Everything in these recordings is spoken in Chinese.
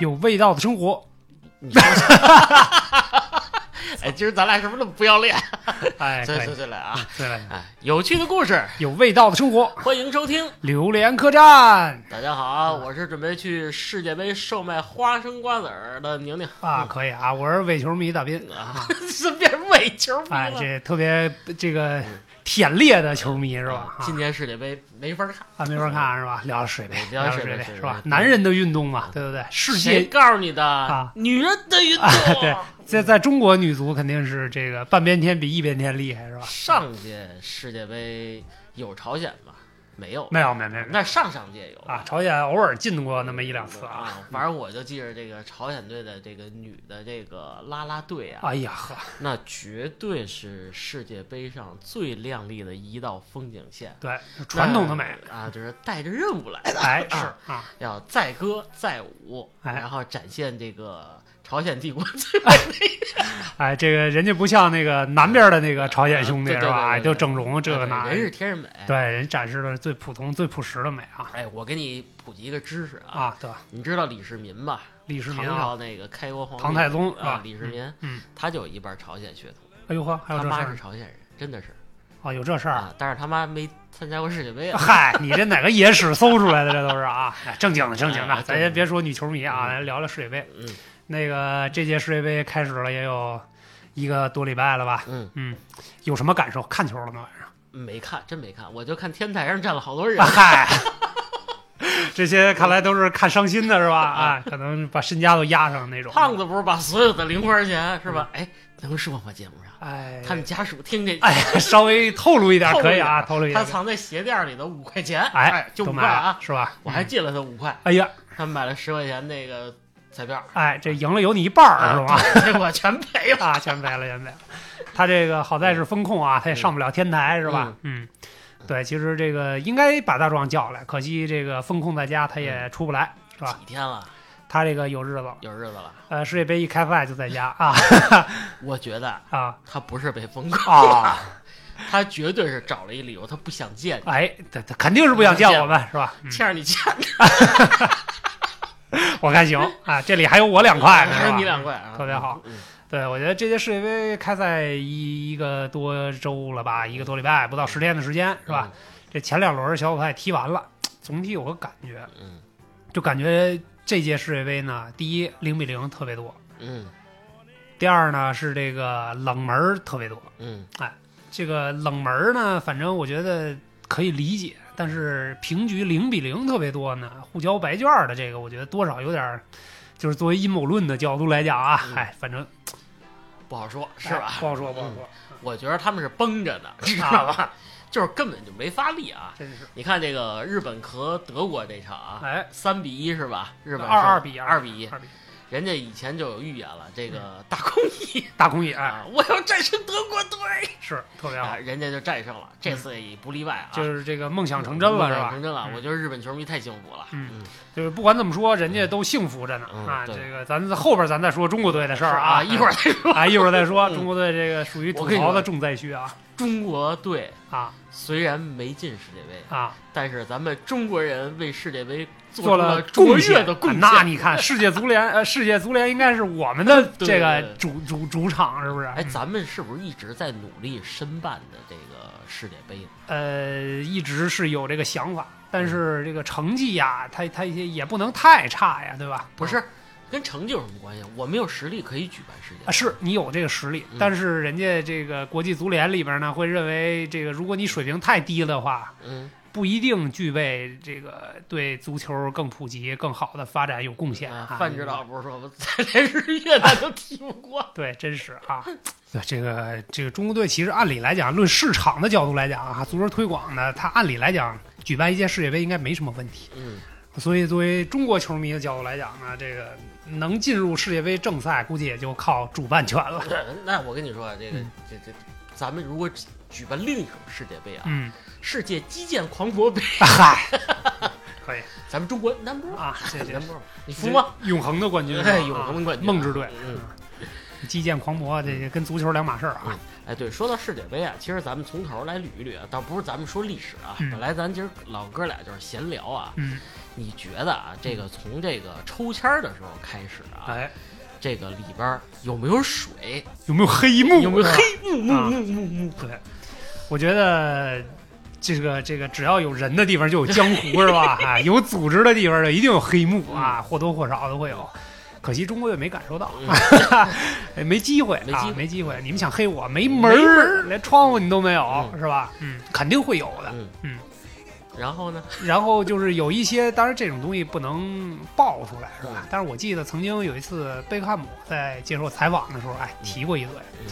有味道的生活。哎，今儿咱俩是不是那么不要脸？哎，对对对来啊！对了，哎，有趣的故事，有味道的生活，欢迎收听。榴莲客栈大家好啊，我是准备去世界杯售卖花生瓜子儿的宁宁啊，可以啊，我是伪球迷大斌，啊，是变伪球迷哎，了。这特别这个舔裂的球迷是吧？啊今年世界杯没法看，啊，没法看是吧？聊聊水杯，聊水水杯是吧？男人的运动嘛，对不对？世谁界告诉你的？啊女人的运动。啊 对在在中国女足肯定是这个半边天比一边天厉害是吧？上届世界杯有朝鲜吗？没有，没有没有没有。那上上届有。啊，朝鲜偶尔进过那么一两次啊。啊，反正我就记着这个朝鲜队的这个女的这个啦啦队啊，哎呀呵，那绝对是世界杯上最亮丽的一道风景线。对，传统的美，啊，就是带着任务来的，哎是啊啊，要载歌载舞，哎。然后展现这个朝鲜帝国最美的哎，这个人家不像那个南边的那个朝鲜兄弟对是吧？就整容这个那人是天然美。对，人展示的最普通、最朴实的美啊哎，我给你普及一个知识啊，啊！对，你知道李世民吧？李世民啊，朝那个开国皇帝唐太宗是啊吧，？李世民，嗯，他就有一半朝鲜血统，哎呦呵，还有他妈这事儿是朝鲜人，真的是啊？有这事儿？啊，但是他妈没参加过世界杯啊。嗨，你这哪个野史搜出来的？这都是啊！哎正经的，正经的，咱先别说女球迷啊，嗯来聊聊世界杯。嗯那个这届世界杯开始了也有一个多礼拜了吧？嗯，嗯，有什么感受？看球了吗？晚上？没看，真没看，我就看天台上站了好多人啊。嗨，这些看来都是看伤心的是吧？哎，可能把身家都压上那种。胖子不是把所有的零花钱是吧？哎，能说吗？节目上，哎，他们家属听见，哎，稍微透露一点 可以啊，透露一点。他藏在鞋垫里的五块钱，哎，就五块啊，是吧？嗯我还借了他五块，哎呀，他买了十块钱那个彩票，哎，这赢了有你一半儿是吧？啊结果全赔了。啊，全赔了，全赔了。他这个好在是风控啊，他也上不了天台是吧？嗯，对，其实这个应该把大壮叫来，可惜这个风控在家，他也出不来，是吧？几天了，他这个有日子了，有日子了。呃，世界杯一开赛就在家 啊我觉得啊他不是被封控，啊！他绝对是找了一理由，他不想见你，哎，他他肯定是不想见我们是吧？嗯欠着你钱呢，我看行啊，这里还有我两块呢，还有你两块啊，特别好。嗯。对，我觉得这届世界杯开赛一一个多周了吧，一个多礼拜，不到十天的时间，是吧？这前两轮小组赛踢完了，总体有个感觉，嗯就感觉这届世界杯呢，第一零比零特别多，嗯第二呢是这个冷门特别多。嗯哎这个冷门呢，反正我觉得可以理解，但是平局零比零特别多呢，互交白卷儿的这个，我觉得多少有点儿，就是作为阴谋论的角度来讲啊，嗯哎，反正不好说，是吧？哎不好说，不好说，我觉得他们是绷着的，知道吧？就是根本就没发力啊！真是，你看这个日本和德国这场啊，哎，三比一是吧？日本是二二比二比一，二比一人家以前就有预言了，这嗯个大空翼 大空翼，哎，啊，我要战胜德国队是特别好啊，，人家就战胜了，这次也不例外啊，就是这个梦想成真了，是吧？成真了！嗯我觉得日本球迷太幸福了，嗯就是不管怎么说，人家都幸福着呢啊。这个咱后边咱再说中国队的事儿啊，一会儿再说。啊一会儿再说。嗯中国队这个属于吐我跟你说的重灾区啊中国队啊虽然没进世界杯，啊！但是咱们中国人为世界杯做了卓越献的贡献。那你看，世界足联呃，世界足联应该是我们的这个主主主场，是不是？哎，咱们是不是一直在努力申办的这个世界杯呢？呃，一直是有这个想法，但是这个成绩呀，它它也也不能太差呀，对吧？不是，跟成绩有什么关系？我们有实力可以举办世界杯啊，杯。是你有这个实力，嗯但是人家这个国际足联里边呢，会认为这个如果你水平太低的话，嗯，不一定具备这个对足球更普及、更好的发展有贡献。啊啊范指导不是说吗咱连日越南都踢不过？对，真是啊。对这个这个中国队，其实按理来讲，论市场的角度来讲啊，足球推广呢，它按理来讲举办一届世界杯应该没什么问题。嗯，所以作为中国球迷的角度来讲呢，这个能进入世界杯正赛，估计也就靠主办权了。那我跟你说，这个嗯。这这，咱们如果举办另一种世界杯啊，嗯，世界击剑狂魔杯，嗨，可以。咱们中国 number 啊，这这 number 你服吗？永恒的冠军，哎，啊永恒的冠军，梦之队。嗯，击剑狂魔这跟足球两码事儿啊。哎，对，说到世界杯啊，其实咱们从头来捋一捋啊，倒不是咱们说历史啊，嗯。本来咱今儿老哥俩就是闲聊啊。嗯，你觉得啊，这个从这个抽签儿的时候开始啊，哎，这个里边儿有没有水？有没有黑幕？有没有黑幕幕啊幕幕幕？对，我觉得这个这个只要有人的地方就有江湖是吧？哎，有组织的地方就一定有黑幕啊，或多或少都会有。可惜中国队没感受到，哎没机会啊，没机会没机会。你们想黑我没门没门儿，连窗户你都没有，嗯是吧？嗯，肯定会有的。嗯嗯。然后呢？然后就是有一些，当然这种东西不能爆出来，是吧？但是我记得曾经有一次贝克汉姆在接受采访的时候，哎，提过一嘴，嗯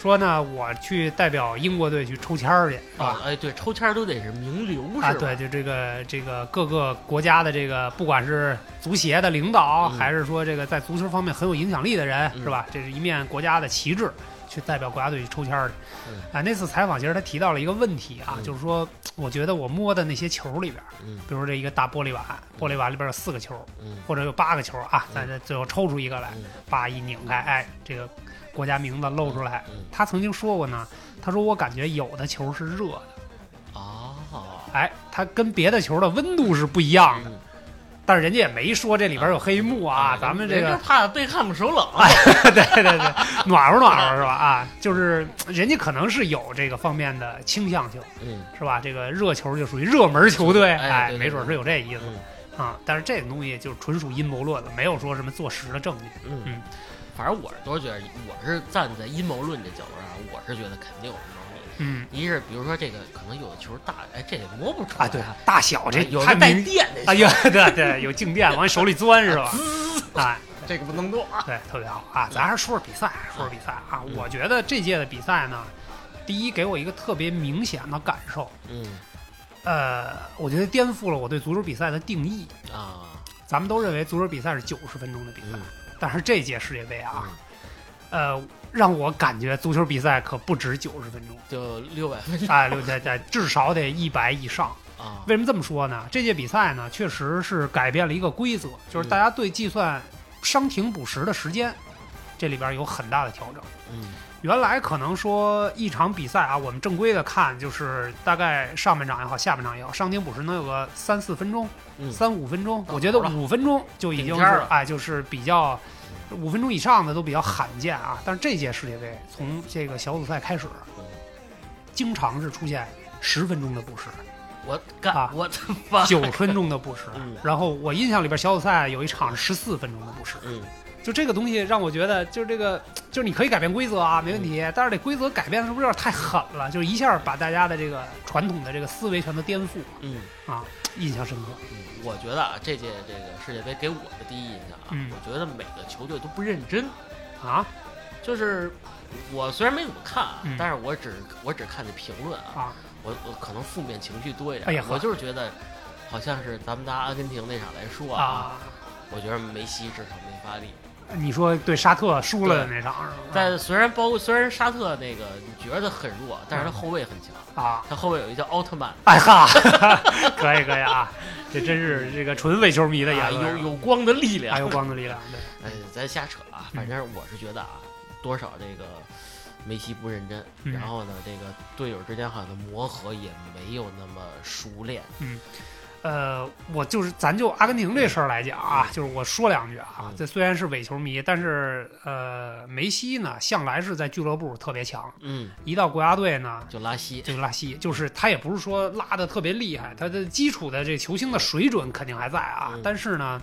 说呢，我去代表英国队去抽签儿去，是吧？啊，哎，对，抽签儿都得是名流是吧？啊，对，就这个这个各个国家的这个，不管是足协的领导，嗯还是说这个在足球方面很有影响力的人，嗯是吧？这是一面国家的旗帜，去代表国家队去抽签儿去。嗯。啊，那次采访其实他提到了一个问题啊，嗯。就是说，我觉得我摸的那些球里边，嗯。比如这一个大玻璃碗，玻璃碗里边有四个球，嗯。或者有八个球啊，嗯。咱这最后抽出一个来，嗯。叭一拧开，哎，这个国家名字露出来。嗯。他曾经说过呢，他说我感觉有的球是热的。哦，哎，它跟别的球的温度是不一样的，嗯但是人家也没说这里边有黑幕啊。咱们这个，怕贝克汉姆手冷，对对对，暖和暖和是吧？啊，就是人家可能是有这个方面的倾向性，嗯是吧？这个热球就属于热门球队，哎没准是有这意思嗯啊。但是这个东西就是纯属阴谋论了，没有说什么坐实的证据。嗯嗯反正我是都觉得，我是站在阴谋论这角度上，我是觉得肯定。嗯一是比如说这个可能有的球大，哎，这也摸不出来啊，对，大小这有的带电的，哎呀，对对，有静电往你手里钻是吧？哎。这个不能动啊。对，特别好啊！咱还是说说比赛，说说比赛啊！嗯我觉得这届的比赛呢，第一给我一个特别明显的感受，嗯呃，我觉得颠覆了我对足球比赛的定义。啊，咱们都认为足球比赛是九十分钟的比赛，嗯但是这届世界杯啊，呃，让我感觉足球比赛可不止九十分钟，就六百分钟哎，六在在至少得一百以上。啊。为什么这么说呢？这届比赛呢，确实是改变了一个规则，就是大家对计算伤停补时的时间，这里边有很大的调整。嗯原来可能说一场比赛啊，我们正规的看就是大概上半场也好，下半场也好，伤停补时能有个三四分钟、嗯三五分钟。我觉得五分钟就已经是哎，就是比较五分钟以上的都比较罕见啊。但是这届世界杯从这个小组赛开始，嗯经常是出现十分钟的补时，我干，啊我他妈九分钟的补时嗯。然后我印象里边小组赛有一场是十四分钟的补时。嗯就这个东西让我觉得，就是这个，就是你可以改变规则啊，没问题。但是这规则改变的是不是有点太狠了？就是一下把大家的这个传统的这个思维全都颠覆嗯啊，印象深刻。嗯，我觉得啊，这届这个世界杯给我的第一印象啊，嗯我觉得每个球队都不认真。啊就是我虽然没怎么看啊，嗯但是我只我只看那评论啊，啊我我可能负面情绪多一点。哎呀我就是觉得，好像是咱们拿阿根廷那场来说啊，啊！我觉得梅西至少没发力。你说对沙特输了的那场是吧？但虽然包括虽然沙特那个你觉得很弱，但是他后卫很强，啊，他后卫有一个叫奥特曼，哎哈，可以可以啊，这真是这个纯伪球迷的啊言论，有有光的力量。还。有光的力量，对。哎，咱瞎扯啊，反正我是觉得啊，多少这个梅西不认真，嗯。然后呢，这个队友之间好像磨合也没有那么熟练。呃，我就是咱就阿根廷这事儿来讲啊，就是我说两句啊嗯，这虽然是伪球迷，但是呃，梅西呢向来是在俱乐部特别强，嗯，一到国家队呢就拉稀。就拉稀，就是他也不是说拉的特别厉害，他的基础的这球星的水准肯定还在啊，嗯。但是呢，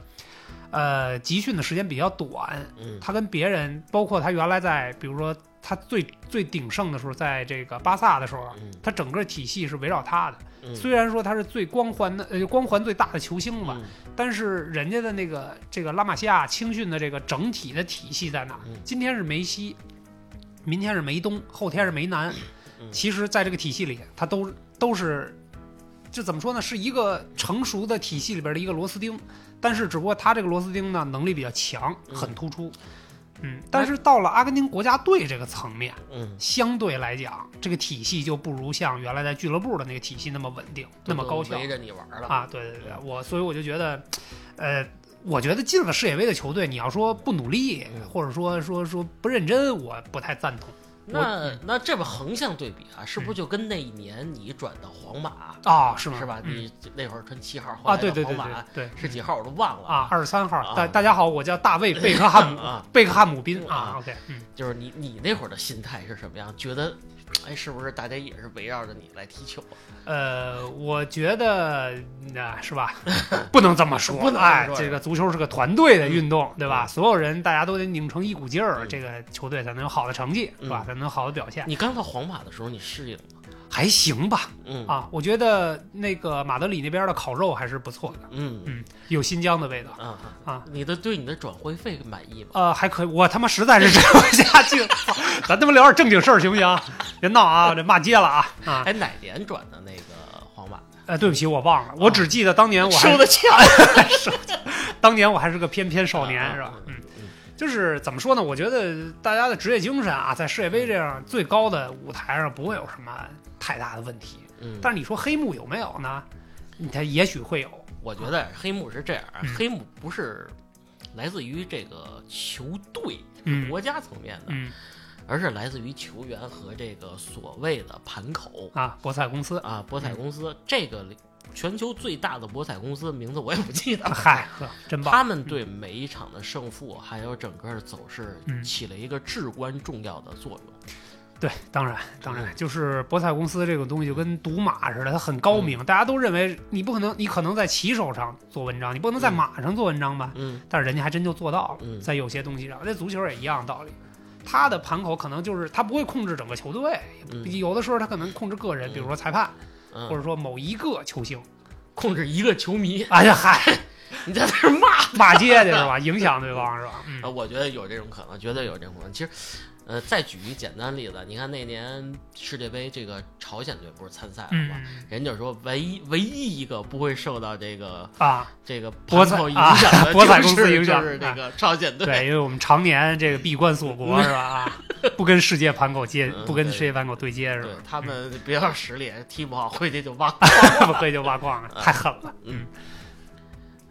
呃，集训的时间比较短，嗯。他跟别人，包括他原来在，比如说他最最鼎盛的时候，在这个巴萨的时候，嗯。他整个体系是围绕他的。嗯虽然说他是最光环的，呃，光环最大的球星吧，嗯但是人家的那个这个拉玛西亚青训的这个整体的体系在哪？嗯今天是梅西，明天是梅东，后天是梅南。嗯其实，在这个体系里，他都都是，这怎么说呢？是一个成熟的体系里边的一个螺丝钉，但是只不过他这个螺丝钉呢，能力比较强，嗯很突出。嗯，但是到了阿根廷国家队这个层面，嗯，相对来讲，这个体系就不如像原来在俱乐部的那个体系那么稳定，那么高效陪着你玩了。啊！对对对，我所以我就觉得，呃，我觉得进了世界杯的球队，你要说不努力，嗯或者说说说不认真，我不太赞同那那这么横向对比啊，是不是嗯就跟那一年你转到皇马啊，是吗？是吧？嗯你那会儿穿七号，后啊，对对对对对是几号我都忘了啊，。二十三号，啊大大家好，我叫大卫贝克汉姆 啊，贝克汉姆宾啊啊，OK，嗯。就是你你那会儿的心态是什么样？觉得，哎，是不是大家也是围绕着你来踢球？呃，我觉得那、是吧，不能这么说，不能这么哎，这个足球是个团队的运动，对吧？嗯所有人大家都得拧成一股劲儿，嗯这个球队才能有好的成绩，是吧？嗯才能有好的表现，你刚到皇马的时候，你适应吗？还行吧？嗯啊，我觉得那个马德里那边的烤肉还是不错的，嗯嗯，有新疆的味道。啊啊！你的对你的转会费满意吗？呃，还可以，我他妈实在是吃不下去了，咱他妈聊点正经事儿行不行？别闹啊，这骂街了啊啊！哎，哪年转的那个皇马？哎，对不起，我忘了，我只记得当年我还收的钱 当年我还是个翩翩少年，啊是吧？嗯嗯，就是怎么说呢？我觉得大家的职业精神啊，在世界杯这样最高的舞台上不会有什么太大的问题。嗯，但是你说黑幕有没有呢？它也许会有。我觉得黑幕是这样黑幕不是来自于这个球队、嗯国家层面的，嗯而是来自于球员和这个所谓的盘口啊，博彩公司，啊，博彩公司。这个全球最大的博彩公司名字我也不记得了。嗨，真棒。他们对每一场的胜负还有整个的走势嗯起了一个至关重要的作用。对，当然当然，嗯就是博彩公司这个东西就跟赌马似的，它很高明，大家都认为你不可能，你可能在骑手上做文章，你不能在嗯马上做文章吧？嗯但是人家还真就做到了，嗯在有些东西上，那足球也一样道理。他的盘口可能就是他不会控制整个球队，嗯有的时候他可能控制个人，嗯比如说裁判，嗯，或者说某一个球星。控制一个球迷，哎呀嗨，你在那骂骂街去是吧？影响对方是吧？嗯啊，我觉得有这种可能，绝对有这种可能。其实，呃，再举一简单例子，你看那年世界杯，这个朝鲜队不是参赛了吗？嗯人就说唯一唯一一个不会受到这个啊，这个博彩影啊响的、博彩公司影响就是这个朝鲜队。对，因为我们常年这个闭关锁国是吧？啊，不跟世界盘口接，嗯不跟世界盘口对接是吧？对他们比较实力，踢不好回去就挖。不会就挖矿了，太狠了。嗯，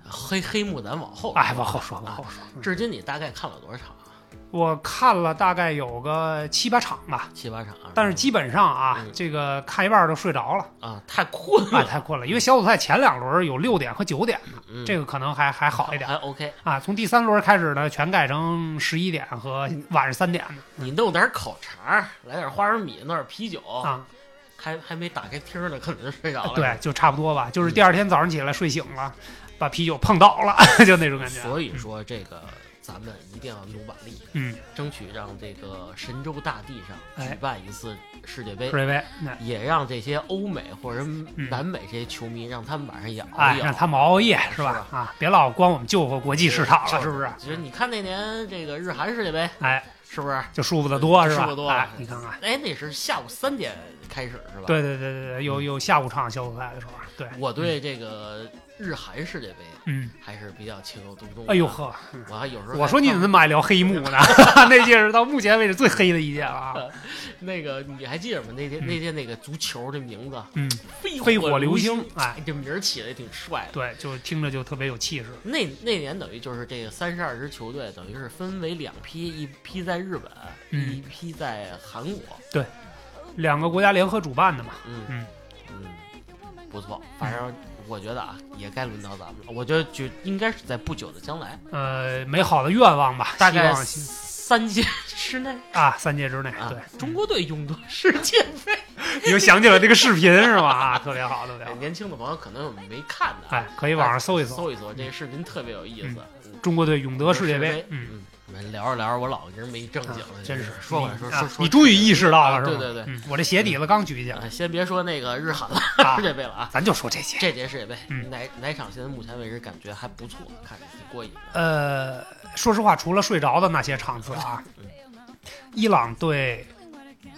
黑黑幕咱往后哎，往后说，往后说。嗯至今你大概看了多少场啊？我看了大概有个七八场吧，七八场啊。但是基本上啊，嗯这个看一半就睡着了，啊，太困哎，了。太困了。因为小组赛前两轮有六点和九点的，嗯，这个可能还还好一点还 OK。啊。从第三轮开始呢，全改成十一点和晚上三点的你弄点烤肠，来点花生米，弄点啤酒，啊。还还没打开听呢，可能就睡着了。对，就差不多吧。就是第二天早上起来睡醒了，把啤酒碰倒了，就那种感觉。所以说这个咱们一定要努把力，嗯，争取让这个神州大地上哎举办一次世界杯世。界杯，那也让这些欧美或者南美这些球迷，让他们晚上也熬夜哎，让他们熬夜是是吧？啊，别老光我们救活国际市场了，是不是？其实你看那年这个日韩世界杯，哎，是不是？就舒服的多是吧？舒服多哎，你看看，哎，那是下午三点开始是吧？，对对对对对，有有下午场小组赛的时候，对，我对这个日韩世界杯嗯，还是比较情有独钟。哎呦呵，嗯我还有时候我说你怎么那么爱聊黑幕呢？那届是到目前为止最黑的一届了啊！那个你还记得吗？那天嗯那天那个足球这名字嗯，飞飞火流流星，哎，这名儿起的也挺帅的。对，就听着就特别有气势。那那年等于就是这个三十二支球队，等于是分为两批，一批在日本，嗯一批在韩国。对两个国家联合主办的嘛，嗯嗯嗯，不错，反正我觉得啊，也该轮到咱们了。我觉得就应该是在不久的将来，呃，美好的愿望吧，大概三届之内啊，三届之内，啊对，，中国队勇夺世界杯。你 又想起了这个视频是吧？啊，特别好，特别好。年轻的朋友可能没看的啊，哎，可以网上搜一搜搜一搜，这个视频特别有意思。嗯中国队勇夺世界杯。嗯，嗯，我们聊着聊着，我老跟人没正经了，真是说回来说说说，你终于意识到了是吧？啊对对对嗯，我这鞋底子刚举起来啊，先别说那个日韩了，啊世，界杯了啊，咱就说这些。这届世界杯嗯哪哪场现在目前为止感觉还不错，看着挺过瘾的。呃，说实话，除了睡着的那些场次啊，伊朗对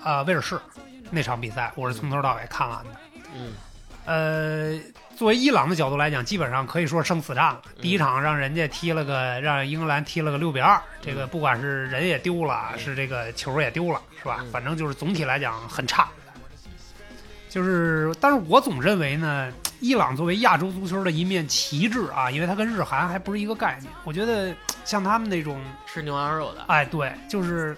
呃威尔士那场比赛，我是从头到尾看完的。嗯呃，作为伊朗的角度来讲，基本上可以说是生死战了。第一场让人家踢了个，让英格兰踢了个六比二，这个不管是人也丢了，嗯是这个球也丢了，是吧？嗯反正就是总体来讲很差。就是，但是我总认为呢，伊朗作为亚洲足球的一面旗帜啊，因为它跟日韩还不是一个概念。我觉得像他们那种，吃牛羊肉的，哎，对，就是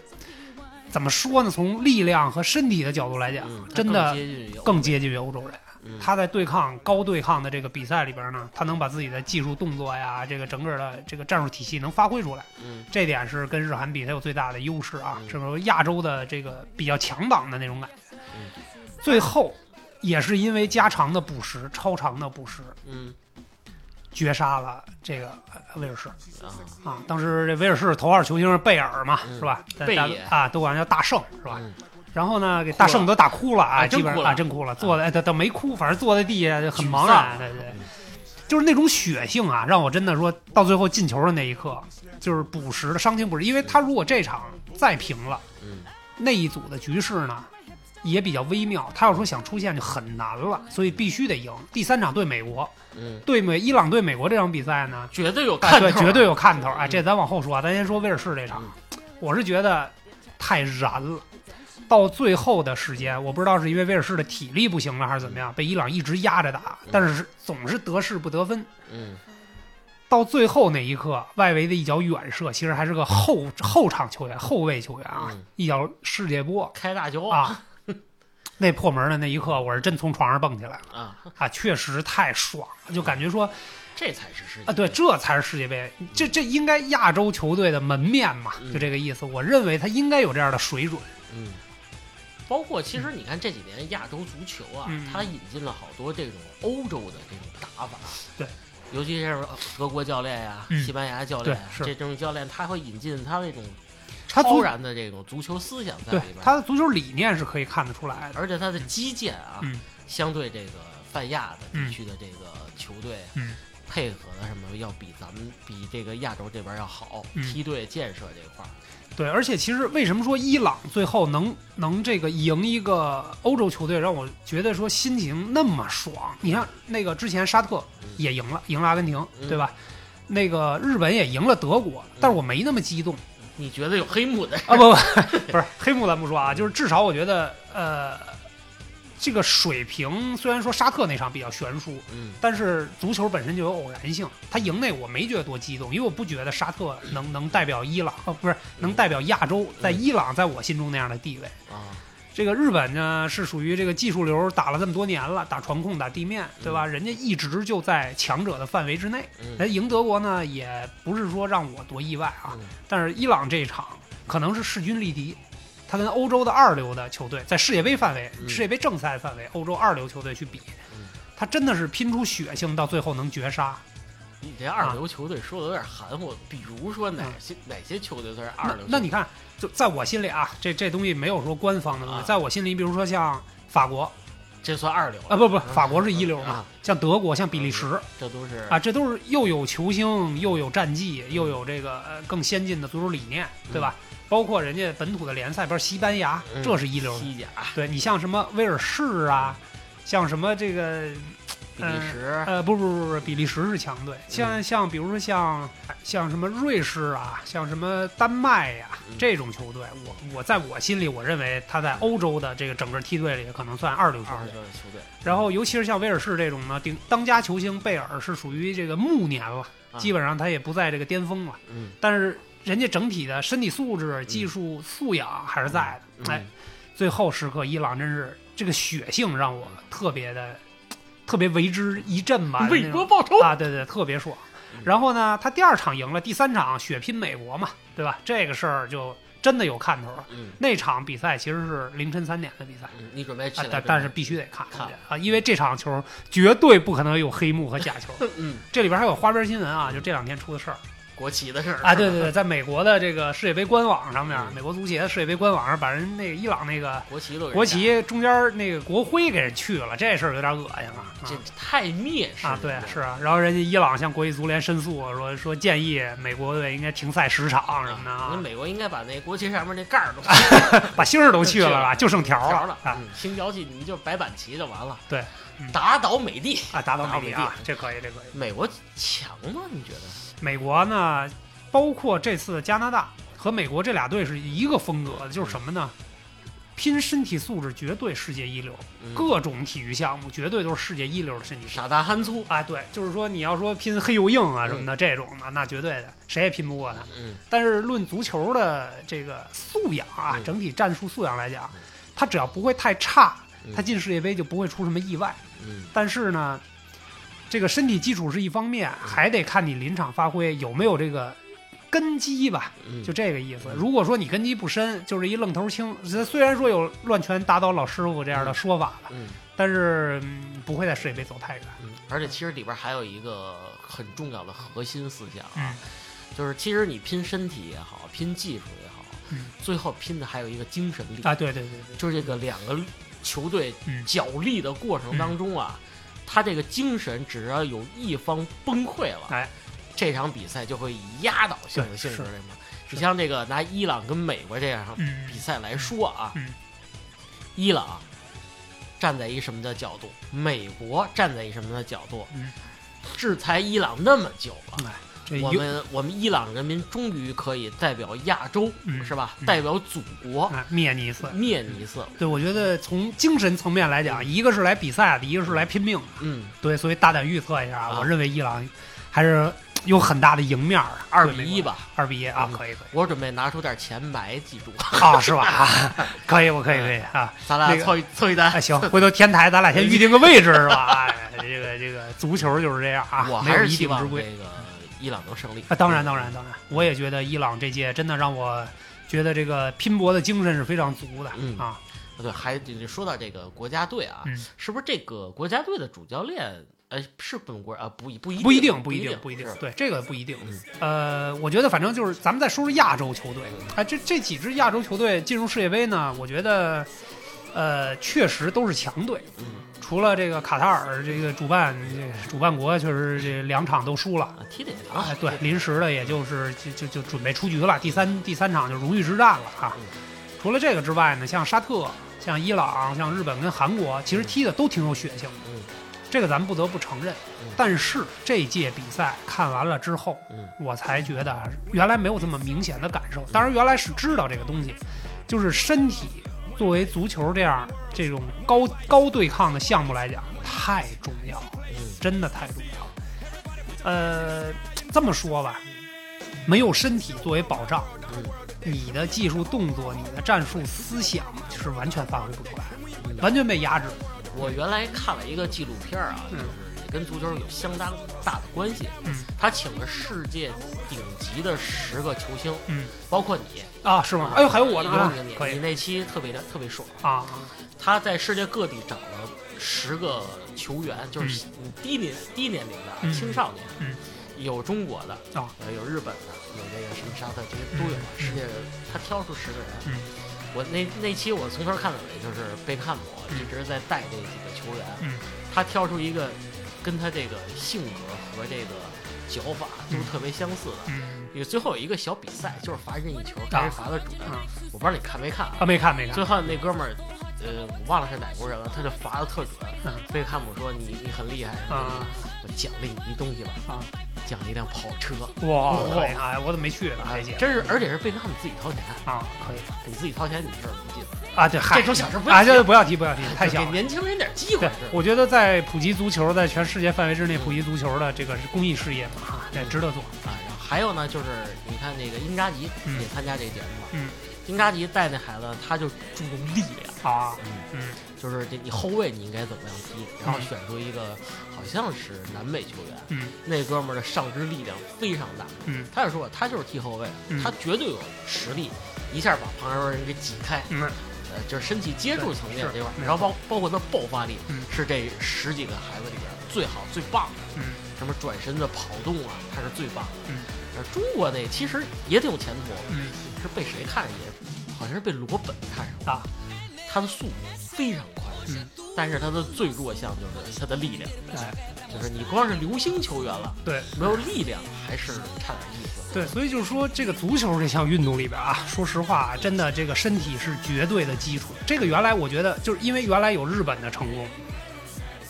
怎么说呢？从力量和身体的角度来讲，嗯，真的更接近于欧洲人。嗯。他在对抗高对抗的这个比赛里边呢，他能把自己的技术动作呀，这个整个的这个战术体系能发挥出来，嗯。这点是跟日韩比他有最大的优势啊，嗯。是亚洲的这个比较强党的那种感觉？嗯。最后也是因为加长的补时、超长的补时，嗯。绝杀了这个呃威尔士。啊。啊。当时这威尔士头号球星是贝尔嘛，嗯。是吧？贝爷啊，都管他叫大圣是吧？嗯然后呢，给大圣都打哭了啊，啊真哭了。基本上啊，真哭了，坐在哎，他他没哭，反正坐在地下就很茫然，对对嗯，就是那种血性啊，让我真的说到最后进球的那一刻，就是补时的伤停补时，因为他如果这场再平了，嗯。那一组的局势呢也比较微妙，他要说想出现就很难了，所以必须得赢。第三场对美国，嗯，对美伊朗对美国这场比赛呢，绝对有看头，绝对有看头。哎，嗯这咱往后说啊，咱先说威尔士这场嗯，我是觉得太燃了。到最后的时间，我不知道是因为威尔士的体力不行了，还是怎么样，被伊朗一直压着打，但是总是得势不得分。嗯到最后那一刻，外围的一脚远射，其实还是个后后场球员、后卫球员啊，嗯一脚世界波开大球啊！那破门的那一刻，我是真从床上蹦起来了啊，啊！确实太爽了，就感觉说这才是世界啊，对，这才是世界杯，这这应该亚洲球队的门面嘛，嗯就这个意思。我认为他应该有这样的水准。嗯。包括其实你看这几年亚洲足球啊，嗯它引进了好多这种欧洲的这种打法，对，尤其是德国教练呀、嗯西班牙教练呀，对是这种教练他会引进他那种超然的这种足球思想在里边，他的足球理念是可以看得出来的。而且他的基建啊，嗯相对这个泛亚的地嗯区的这个球队，嗯配合的什么要比咱们比这个亚洲这边要好，嗯梯队建设这块儿，对，而且其实为什么说伊朗最后能能这个赢一个欧洲球队，让我觉得说心情那么爽？你看那个之前沙特嗯也赢了，赢了阿根廷，嗯对吧？那个日本也赢了德国，但是我没那么激动你觉得有黑幕的？啊！不不，不是黑幕咱不说啊，就是至少我觉得呃，这个水平虽然说沙特那场比较悬殊，嗯但是足球本身就有偶然性，他赢那我没觉得多激动，因为我不觉得沙特能 能代表伊朗，哦，不是能代表亚洲，在伊朗在我心中那样的地位。啊，这个日本呢是属于这个技术流打了这么多年了，打传控打地面，对吧？人家一直就在强者的范围之内。嗯哎，赢德国呢也不是说让我多意外啊，嗯但是伊朗这一场可能是势均力敌。他跟欧洲的二流的球队在世界杯范围、嗯世界杯正赛范围，欧洲二流球队去比嗯，他真的是拼出血性，到最后能绝杀。你这二流球队说的有点含糊，比如说哪嗯些哪些球队都是二流球队？那那你看，就在我心里啊，这这东西没有说官方的东西，啊在我心里，比如说像法国这算二流啊，不不，法国是一流嘛，啊，像德国、像比利时这都是啊，这都是又有球星，又有战绩，又有这个呃更先进的足球理念，对吧？包括人家本土的联赛，比如西班牙，嗯。这是一流的。西甲、对你像什么威尔士啊，像什么这个比利时，呃，不不不不，比利时是强队，像像比如说像像什么瑞士啊，像什么丹麦呀、嗯。这种球队，我我在我心里，我认为他在欧洲的这个整个梯队里可能算二流球队。然后尤其是像威尔士这种呢，顶当家球星贝尔是属于这个暮年了，啊。基本上他也不在这个巅峰了，嗯，但是人家整体的身体素质、技术素养还是在的。嗯哎，最后时刻，伊朗真是这个血性让我特别的特别为之一振吧，为国报仇，啊，对对，特别爽嗯。然后呢，他第二场赢了，第三场血拼美国嘛，对吧？这个事儿就真的有看头了。嗯那场比赛其实是凌晨三点的比赛。嗯，你准备但但是必须得看看啊，因为这场球绝对不可能有黑幕和假球。嗯，这里边还有花边新闻啊，就这两天出的事儿国旗的事儿啊，对对对，在美国的这个世界杯官网上面，嗯美国足协的世界杯官网上把人那个伊朗那个国旗都国旗中间那个国徽给人去了，这事儿有点恶心了。啊这太蔑视啊，对，是啊，然后人家伊朗向国际足联申诉说说建议美国队应该停赛十场什么的那啊，美国应该把那国旗上面那盖儿都 把星儿都去了吧，就剩条条了啊嗯，星条旗你就白板旗就完了，对嗯打倒美帝，啊，打倒美帝啊，这可以，这可以。美国强吗？你觉得？美国呢，包括这次加拿大和美国这俩队是一个风格的，就是什么呢？拼身体素质绝对世界一流，嗯各种体育项目绝对都是世界一流的身体素质。傻大憨粗，啊，对，就是说你要说拼黑又硬啊什么的、这种的，那绝对的，谁也拼不过他。嗯但是论足球的这个素养啊，嗯整体战术素养来讲，他只要不会太差，嗯他进世界杯就不会出什么意外。嗯但是呢，这个身体基础是一方面，还得看你临场发挥有没有这个根基吧，嗯，就这个意思。如果说你根基不深，就是一愣头青，虽然说有乱拳打倒老师傅这样的说法吧，嗯。但是、嗯不会在世界杯走太远。嗯，而且其实里边还有一个很重要的核心思想嗯。啊，就是其实你拼身体也好，拼技术也好，嗯。最后拼的还有一个精神力，啊，对对对对，就是这个两个球队嗯。角力的过程当中啊，他这个精神只要有一方崩溃了，哎，这场比赛就会以压倒性的性质来嘛。你像这个拿伊朗跟美国这样嗯。比赛来说啊，嗯。伊朗站在一什么的角度，美国站在一什么的角度，嗯。制裁伊朗那么久了。我们我们伊朗人民终于可以代表亚洲，嗯是吧？嗯代表祖国哎灭你一次。灭你一次。对，我觉得从精神层面来讲，一个是来比赛的，一个是来拼命的。嗯，对，所以大胆预测一下，啊我认为伊朗还是有很大的赢面的。二比一吧。二比一啊，嗯可以可以我准备拿出点钱买几注，啊，是吧？啊可以，我可以可以啊。咱俩那个凑一凑一单。哎，行，回头天台咱俩先预定个位置是吧？哎，这个这个足球就是这样啊，我还是希望这个伊朗能胜利。啊。当然，当然，当然，我也觉得伊朗这届真的让我觉得这个拼搏的精神是非常足的嗯啊。对，还说到这个国家队啊，嗯是不是这个国家队的主教练？呃，是本国啊？不不一不一定，不定不一定，，不一定。对，这个不一定嗯。呃，我觉得反正就是咱们再说说亚洲球队，哎，这这几支亚洲球队进入世界杯呢，我觉得，呃，确实都是强队。嗯除了这个卡塔尔这个主办这个主办国，确实这两场都输了。啊，踢得也哎，对，临时的也就是就就就准备出局了，第三第三场就荣誉之战了啊嗯。除了这个之外呢，像沙特、像伊朗、像日本跟韩国，其实踢的都挺有血性的。嗯这个咱们不得不承认嗯。但是这届比赛看完了之后，嗯我才觉得原来没有这么明显的感受。当然，原来是知道这个东西，就是身体作为足球这样这种高高对抗的项目来讲，太重要了，嗯真的太重要了。呃，这么说吧，没有身体作为保障，嗯你的技术动作、你的战术思想是完全发挥不出来，嗯完全被压制。我原来看了一个纪录片啊，跟足球有相当大的关系。嗯他请了世界顶级的十个球星，嗯包括你。啊，是吗？哎呦，还有我呢，你那期特别的特别爽。啊，他在世界各地找了十个球员，就是低年低年龄的嗯青少年，嗯有中国的，有日本的，有这个什么沙特，这些都有。嗯世界他挑出十个人，嗯我那那期我从头看到尾，就是贝克汉姆嗯一直在带这几个球员，嗯他挑出一个跟他这个性格和这个脚法都嗯特别相似的。嗯有最后有一一个小比赛，就是罚任意球，看谁罚的准。啊我不知道你看没看啊？啊，没看没看最后那哥们儿，呃，我忘了是哪国人了，他就罚的特准。嗯贝克汉姆说你你很厉害，啊我奖励你一东西吧，啊，奖励一辆跑车。哇，哇可以啊，我怎么没去呢？真是，而且是贝克汉姆自己掏钱，啊，可以你自己掏钱，你这儿没劲。啊，对，嗨这种小事不要啊，提这不要提，不要提，太小了。年轻人点机会是，我觉得在普及足球，在全世界范围之内普及足球的这个是公益事业嘛，哈，这值得做。啊。然后还有呢，就是你看那个英扎吉嗯也参加这个节目了。嗯，英扎吉带那孩子，他就注重力量。啊，嗯，嗯就是这你后卫你应该怎么样踢，然后嗯选出一个好像是南美球员，嗯那哥们儿的上肢力量非常大。嗯他就说他就是踢后卫，嗯他绝对有实力，一下把旁边人给挤开，嗯呃，就是身体接触层面这块然后包包括他爆发力，嗯是这十几个孩子里边最好最棒的。嗯什么转身的跑动啊，他是最棒的。嗯，呃，中国那其实也挺有前途，嗯是被谁看上也，好像是被罗本看上了。啊，他的速度非常快，嗯，但是他的最弱项就是他的力量，哎，就是你光是流星球员了，对没有力量还是差点意思。对，所以就是说，这个足球这项运动里边啊，说实话，真的这个身体是绝对的基础。这个原来我觉得，就是因为原来有日本的成功，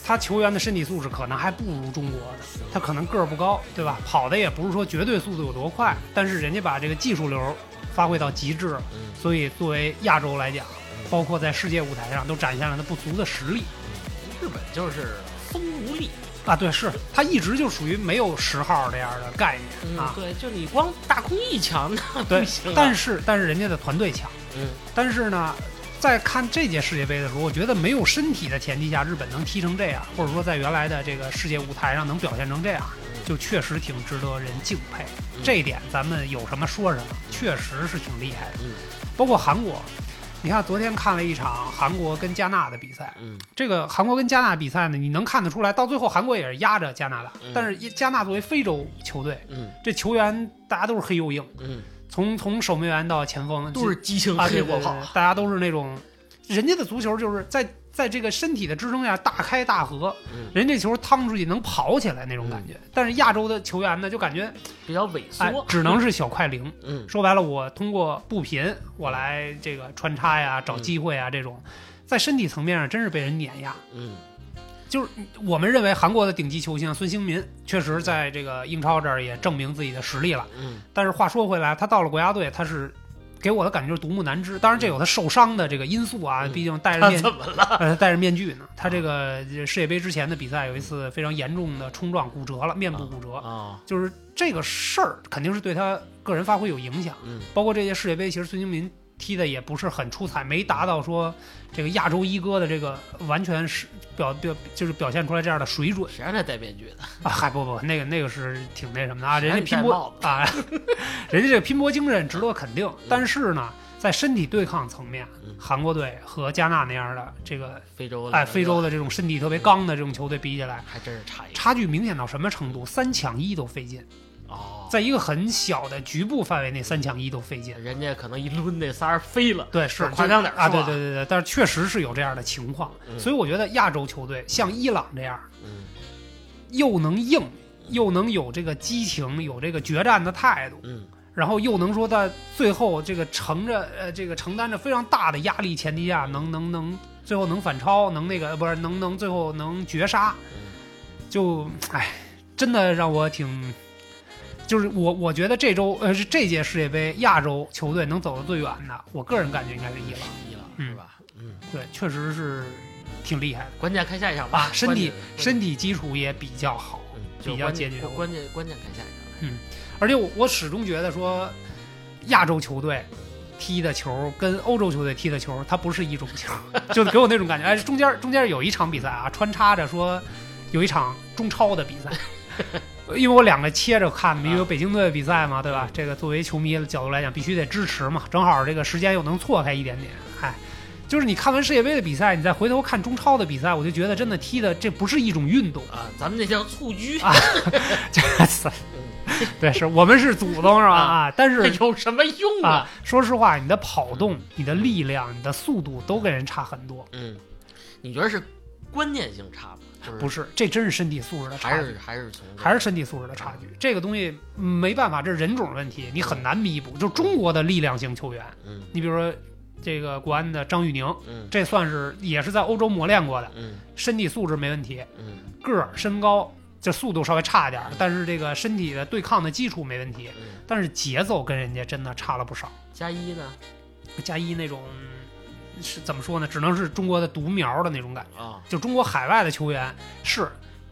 他球员的身体素质可能还不如中国的，他可能个儿不高，对吧？跑的也不是说绝对速度有多快，但是人家把这个技术流发挥到极致，嗯所以作为亚洲来讲，包括在世界舞台上都展现了他不足的实力日本就是风无力，啊。对，是他一直就属于没有十号这样的概念啊。对，就你光大空翼强那不行啊。但是但是人家的团队强，嗯但是呢。在看这届世界杯的时候，我觉得没有身体的前提下，日本能踢成这样，或者说在原来的这个世界舞台上能表现成这样，就确实挺值得人敬佩。嗯这一点咱们有什么说什么，确实是挺厉害的。嗯包括韩国，你看昨天看了一场韩国跟加纳的比赛，嗯。这个韩国跟加纳比赛呢，你能看得出来，到最后韩国也是压着加拿大，嗯。但是加纳作为非洲球队，嗯。这球员大家都是黑又硬，嗯，从从守门员到前锋都是激情啊，黑对对对火炮，大家都是那种，人家的足球就是在在这个身体的支撑下大开大合，嗯，人这球趟出去能跑起来那种感觉。但是亚洲的球员呢，就感觉比较萎哎缩，，只能是小快灵。嗯 说白了，我通过步频，我来这个穿插呀、找机会啊，这种，在身体层面上真是被人碾压。嗯就是我们认为韩国的顶级球星孙兴民，确实在这个英超这儿也证明自己的实力了。嗯但是话说回来，他到了国家队，他是给我的感觉就是独木难支。当然，这有他受伤的这个因素啊，嗯毕竟戴着他面 怎么了？呃戴着面具呢。他这个世界杯之前的比赛有一次非常严重的冲撞，骨折了，面部骨折。啊就是这个事儿肯定是对他个人发挥有影响。嗯包括这届世界杯，其实孙兴民踢的也不是很出彩，没达到说这个亚洲一哥的这个完全是表表就是表现出来这样的水准谁让他戴面具的？啊！嗨，不不，那个那个是挺那什么的啊，人家拼搏啊，人家这个拼搏精神值得肯定。但是呢，在身体对抗层面嗯，韩国队和加纳那样的这个非洲哎非洲的这种身体特别刚的这种球队比起来，还真是差一差距明显到什么程度？三抢一都费劲，哦，在一个很小的局部范围内，三抢一都费劲。人家可能一抡那仨人飞了，对，是夸张点啊，对对对对，但是确实是有这样的情况，嗯。所以我觉得亚洲球队像伊朗这样，嗯。又能硬，又能有这个激情，有这个决战的态度，嗯。然后又能说在最后这个承着呃这个承担着非常大的压力前提下，能能能最后能反超，能那个不是能能最后能绝杀，嗯。就哎，真的让我挺。就是我，我觉得这周呃是这届世界杯亚洲球队能走得最远的，我个人感觉应该是伊朗。伊朗嗯是吧？嗯，对，确实是挺厉害的关键看下一场吧啊，，身体身体基础也比较好，嗯比较坚决关键关键看下一场。嗯而且我我始终觉得说，亚洲球队踢的球跟欧洲球队踢的球，它不是一种球，就给我那种感觉。哎，中间中间有一场比赛啊，穿插着说有一场中超的比赛。因为我两个切着看，因为北京队的比赛嘛，对吧？这个作为球迷的角度来讲，必须得支持嘛。正好这个时间又能错开一点点，哎，就是你看完世界杯的比赛，你再回头看中超的比赛，我就觉得真的踢的这不是一种运动，啊，咱们这叫蹴鞠，啊这对，是我们是祖宗是吧？啊，但是有什么用啊，？说实话，你的跑动、你的力量、你的速度都跟人差很多。嗯，你觉得是关键性差吗？就是不是，这真是身体素质的差距，还是还是从还是身体素质的差距。这个东西嗯没办法，这是人种问题，你很难弥补。就中国的力量型球员，嗯你比如说这个国安的张玉宁，嗯这算是也是在欧洲磨练过的，嗯身体素质没问题，嗯个儿身高。这速度稍微差一点，但是这个身体的对抗的基础没问题，嗯，但是节奏跟人家真的差了不少。加一呢？加一那种是怎么说呢？只能是中国的独苗的那种感觉。啊，就中国海外的球员是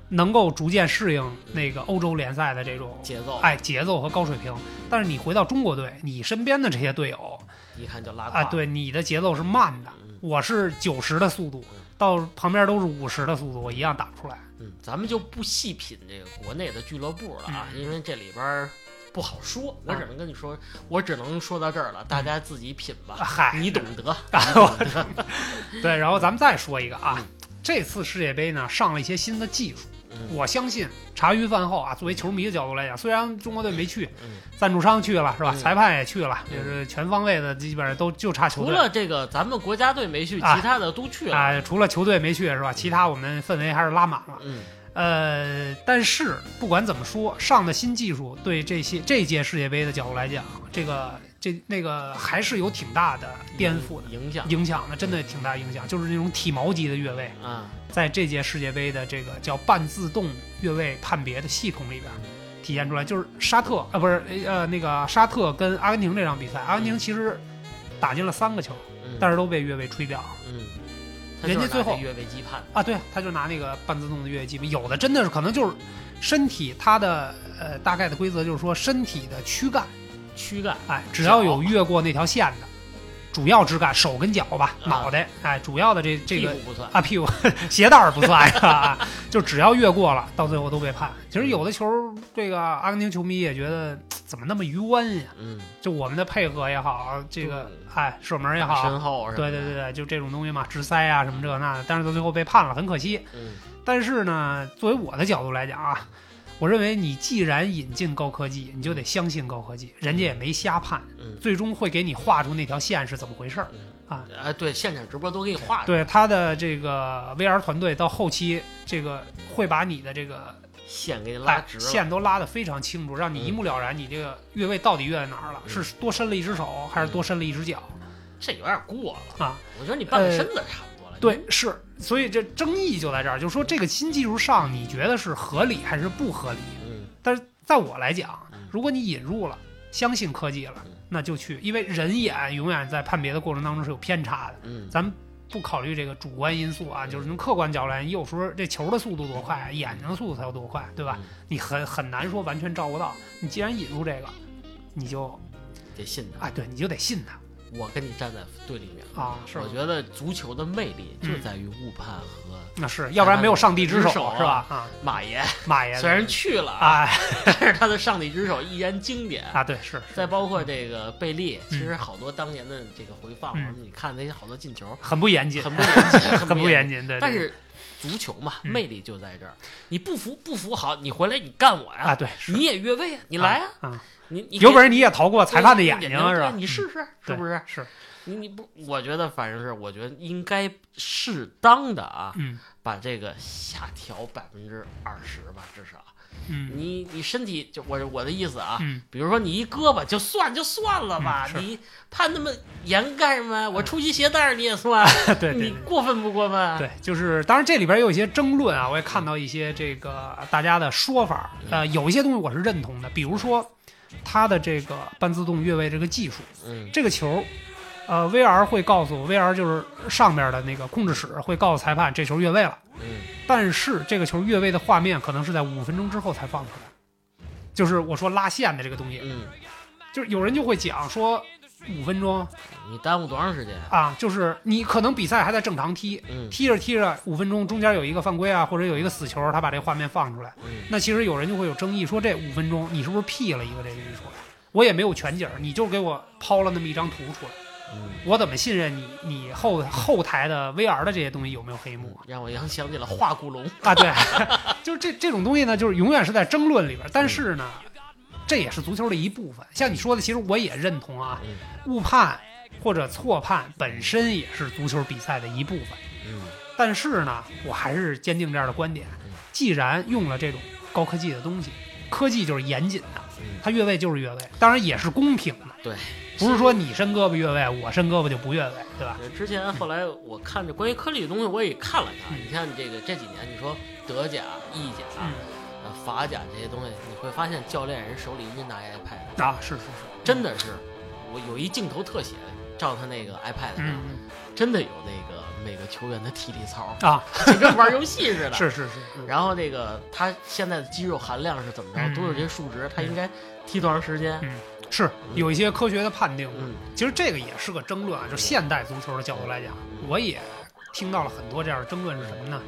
能够逐渐适应那个欧洲联赛的这种节奏，哎节奏和高水平，但是你回到中国队，你身边的这些队友一看就拉啊，哎。对你的节奏是慢的，嗯我是九十的速度，到旁边都是五十的速度，我一样打不出来。嗯，咱们就不细品这个国内的俱乐部了啊，因为这里边儿不好说，我只能跟你说，我只能说到这儿了，大家自己品吧，啊嗨，你懂得。对，然后咱们再说一个啊嗯，这次世界杯呢上了一些新的技术。嗯我相信茶余饭后啊，作为球迷的角度来讲，虽然中国队没去，嗯，赞助商去了是吧？嗯裁判也去了，嗯就是全方位的，基本上都就差球除了这个咱们国家队没去，啊其他的都去了。啊，除了球队没去是吧？其他我们氛围还是拉满了。嗯呃，但是不管怎么说，上的新技术对这些这届世界杯的角度来讲，这个这那个还是有挺大的颠覆的影响。影响的，真的挺大影响。就是那种体毛级的越位，啊，在这届世界杯的这个叫半自动越位判别的系统里边体现出来，就是沙特啊，不是呃那个沙特跟阿根廷这场比赛，阿根廷其实打进了三个球，嗯。但是都被越位吹掉。了。人家最后越位击判，啊，对，他就拿那个半自动的越位击判，有的真的是可能就是身体它的呃大概的规则就是说身体的躯干，躯干哎，只要有越过那条线的，主要枝干手跟脚吧，啊脑袋，哎，主要的这这个啊屁股 鞋带儿不算？就只要越过了，到最后都被判。其实有的球，这个阿根廷球迷也觉得怎么那么冤呀？嗯，就我们的配合也好，这个对哎射门也好身，后？对对对对，就这种东西嘛，直塞啊什么这那的，但是到最后被判了，很可惜。嗯但是呢，作为我的角度来讲啊，我认为你既然引进高科技，你就得相信高科技，人家也没瞎判，嗯最终会给你画出那条线是怎么回事儿。嗯啊，哎，对，现场直播都给你画着，对他的这个 VR 团队到后期，这个会把你的这个线给你拉哎直了，线都拉得非常清楚，让你一目了然，你这个越位到底越在哪儿了？嗯是多伸了一只手，还是多伸了一只脚？这有点过了啊！我觉得你半个身子差不多了。对，是，所以这争议就在这儿，就是说这个新技术上，你觉得是合理还是不合理？嗯但是在我来讲嗯，如果你引入了，相信科技了嗯，那就去，因为人眼永远在判别的过程当中是有偏差的。嗯咱们不考虑这个主观因素啊，就是从客观角度来，你有时候这球的速度多快，眼睛的速度才有多快，对吧？嗯你很很难说完全照顾到。你既然引入这个，你就得信他。啊，对，你就得信他我跟你站在对立面。啊，是我？觉得足球的魅力就嗯在于误判和那是，要不然没有上帝之手是吧？啊，马爷，马爷虽然去了啊，哎 但是他的上帝之手依然经典。啊，对是，再包括这个贝利，其实好多当年的这个回放，嗯你看那些好多进球，很不严谨，很不严谨，很不严严谨，对。但是足球嘛，嗯魅力就在这儿。你不服不服好，你回来你干我呀啊，对，你也越位啊，你来啊，啊，你你有本事你也逃过对裁判的眼睛睛是吧？你试试，是不是？是，你你不，我觉得反正是，我觉得应该适当的啊，嗯把这个下调百分之二十吧，至少。嗯你你身体就我我的意思啊，嗯，比如说你一胳膊就算就算了吧，嗯你判那么严干什么？我出去鞋带你也算，对对你。过分不过分？对，就是当然这里边也有一些争论啊，我也看到一些这个大家的说法，呃，有一些东西我是认同的，比如说它的这个半自动越位这个技术，嗯。这个球，呃，VR 会告诉 VR 就是上面的那个控制室会告诉裁判这球越位了，嗯。但是这个球越位的画面可能是在五分钟之后才放出来，就是我说拉线的这个东西，嗯，就是有人就会讲说五分钟你耽误多长时间？啊，就是你可能比赛还在正常踢，嗯踢着踢着五分钟中间有一个犯规啊，或者有一个死球，他把这画面放出来，嗯那其实有人就会有争议，说这五分钟你是不是 P 了一个这个出来？我也没有全景，你就给我抛了那么一张图出来，嗯，我怎么信任你？你后后台的 VR 的这些东西有没有黑幕让我想想起了画骨龙。啊？对，就是这这种东西呢，就是永远是在争论里边，但是呢，这也是足球的一部分。像你说的，其实我也认同啊，嗯误判或者错判本身也是足球比赛的一部分。嗯但是呢，我还是坚定这样的观点嗯：既然用了这种高科技的东西，科技就是严谨的，嗯，它越位就是越位，当然也是公平的。对，不是说你伸胳膊越位，我伸胳膊就不越位，对吧？呃之前后来我看这关于科技的东西，我也看了看。嗯你看这个这几年，你说德甲、意甲、法甲这些东西，你会发现教练人手里一拿一 iPad，啊，是是是，真的是，我有一镜头特写，照他那个 iPad 上，嗯真的有那个每个球员的体力操，嗯啊，就跟玩游戏似的。是是是，然后这个他现在的肌肉含量是怎么着，嗯都是这些数值，他应该踢多长时间？是有一些科学的判定。嗯。其实这个也是个争论啊，就现代足球的角度来讲，我也听到了很多这样的争论是什么呢？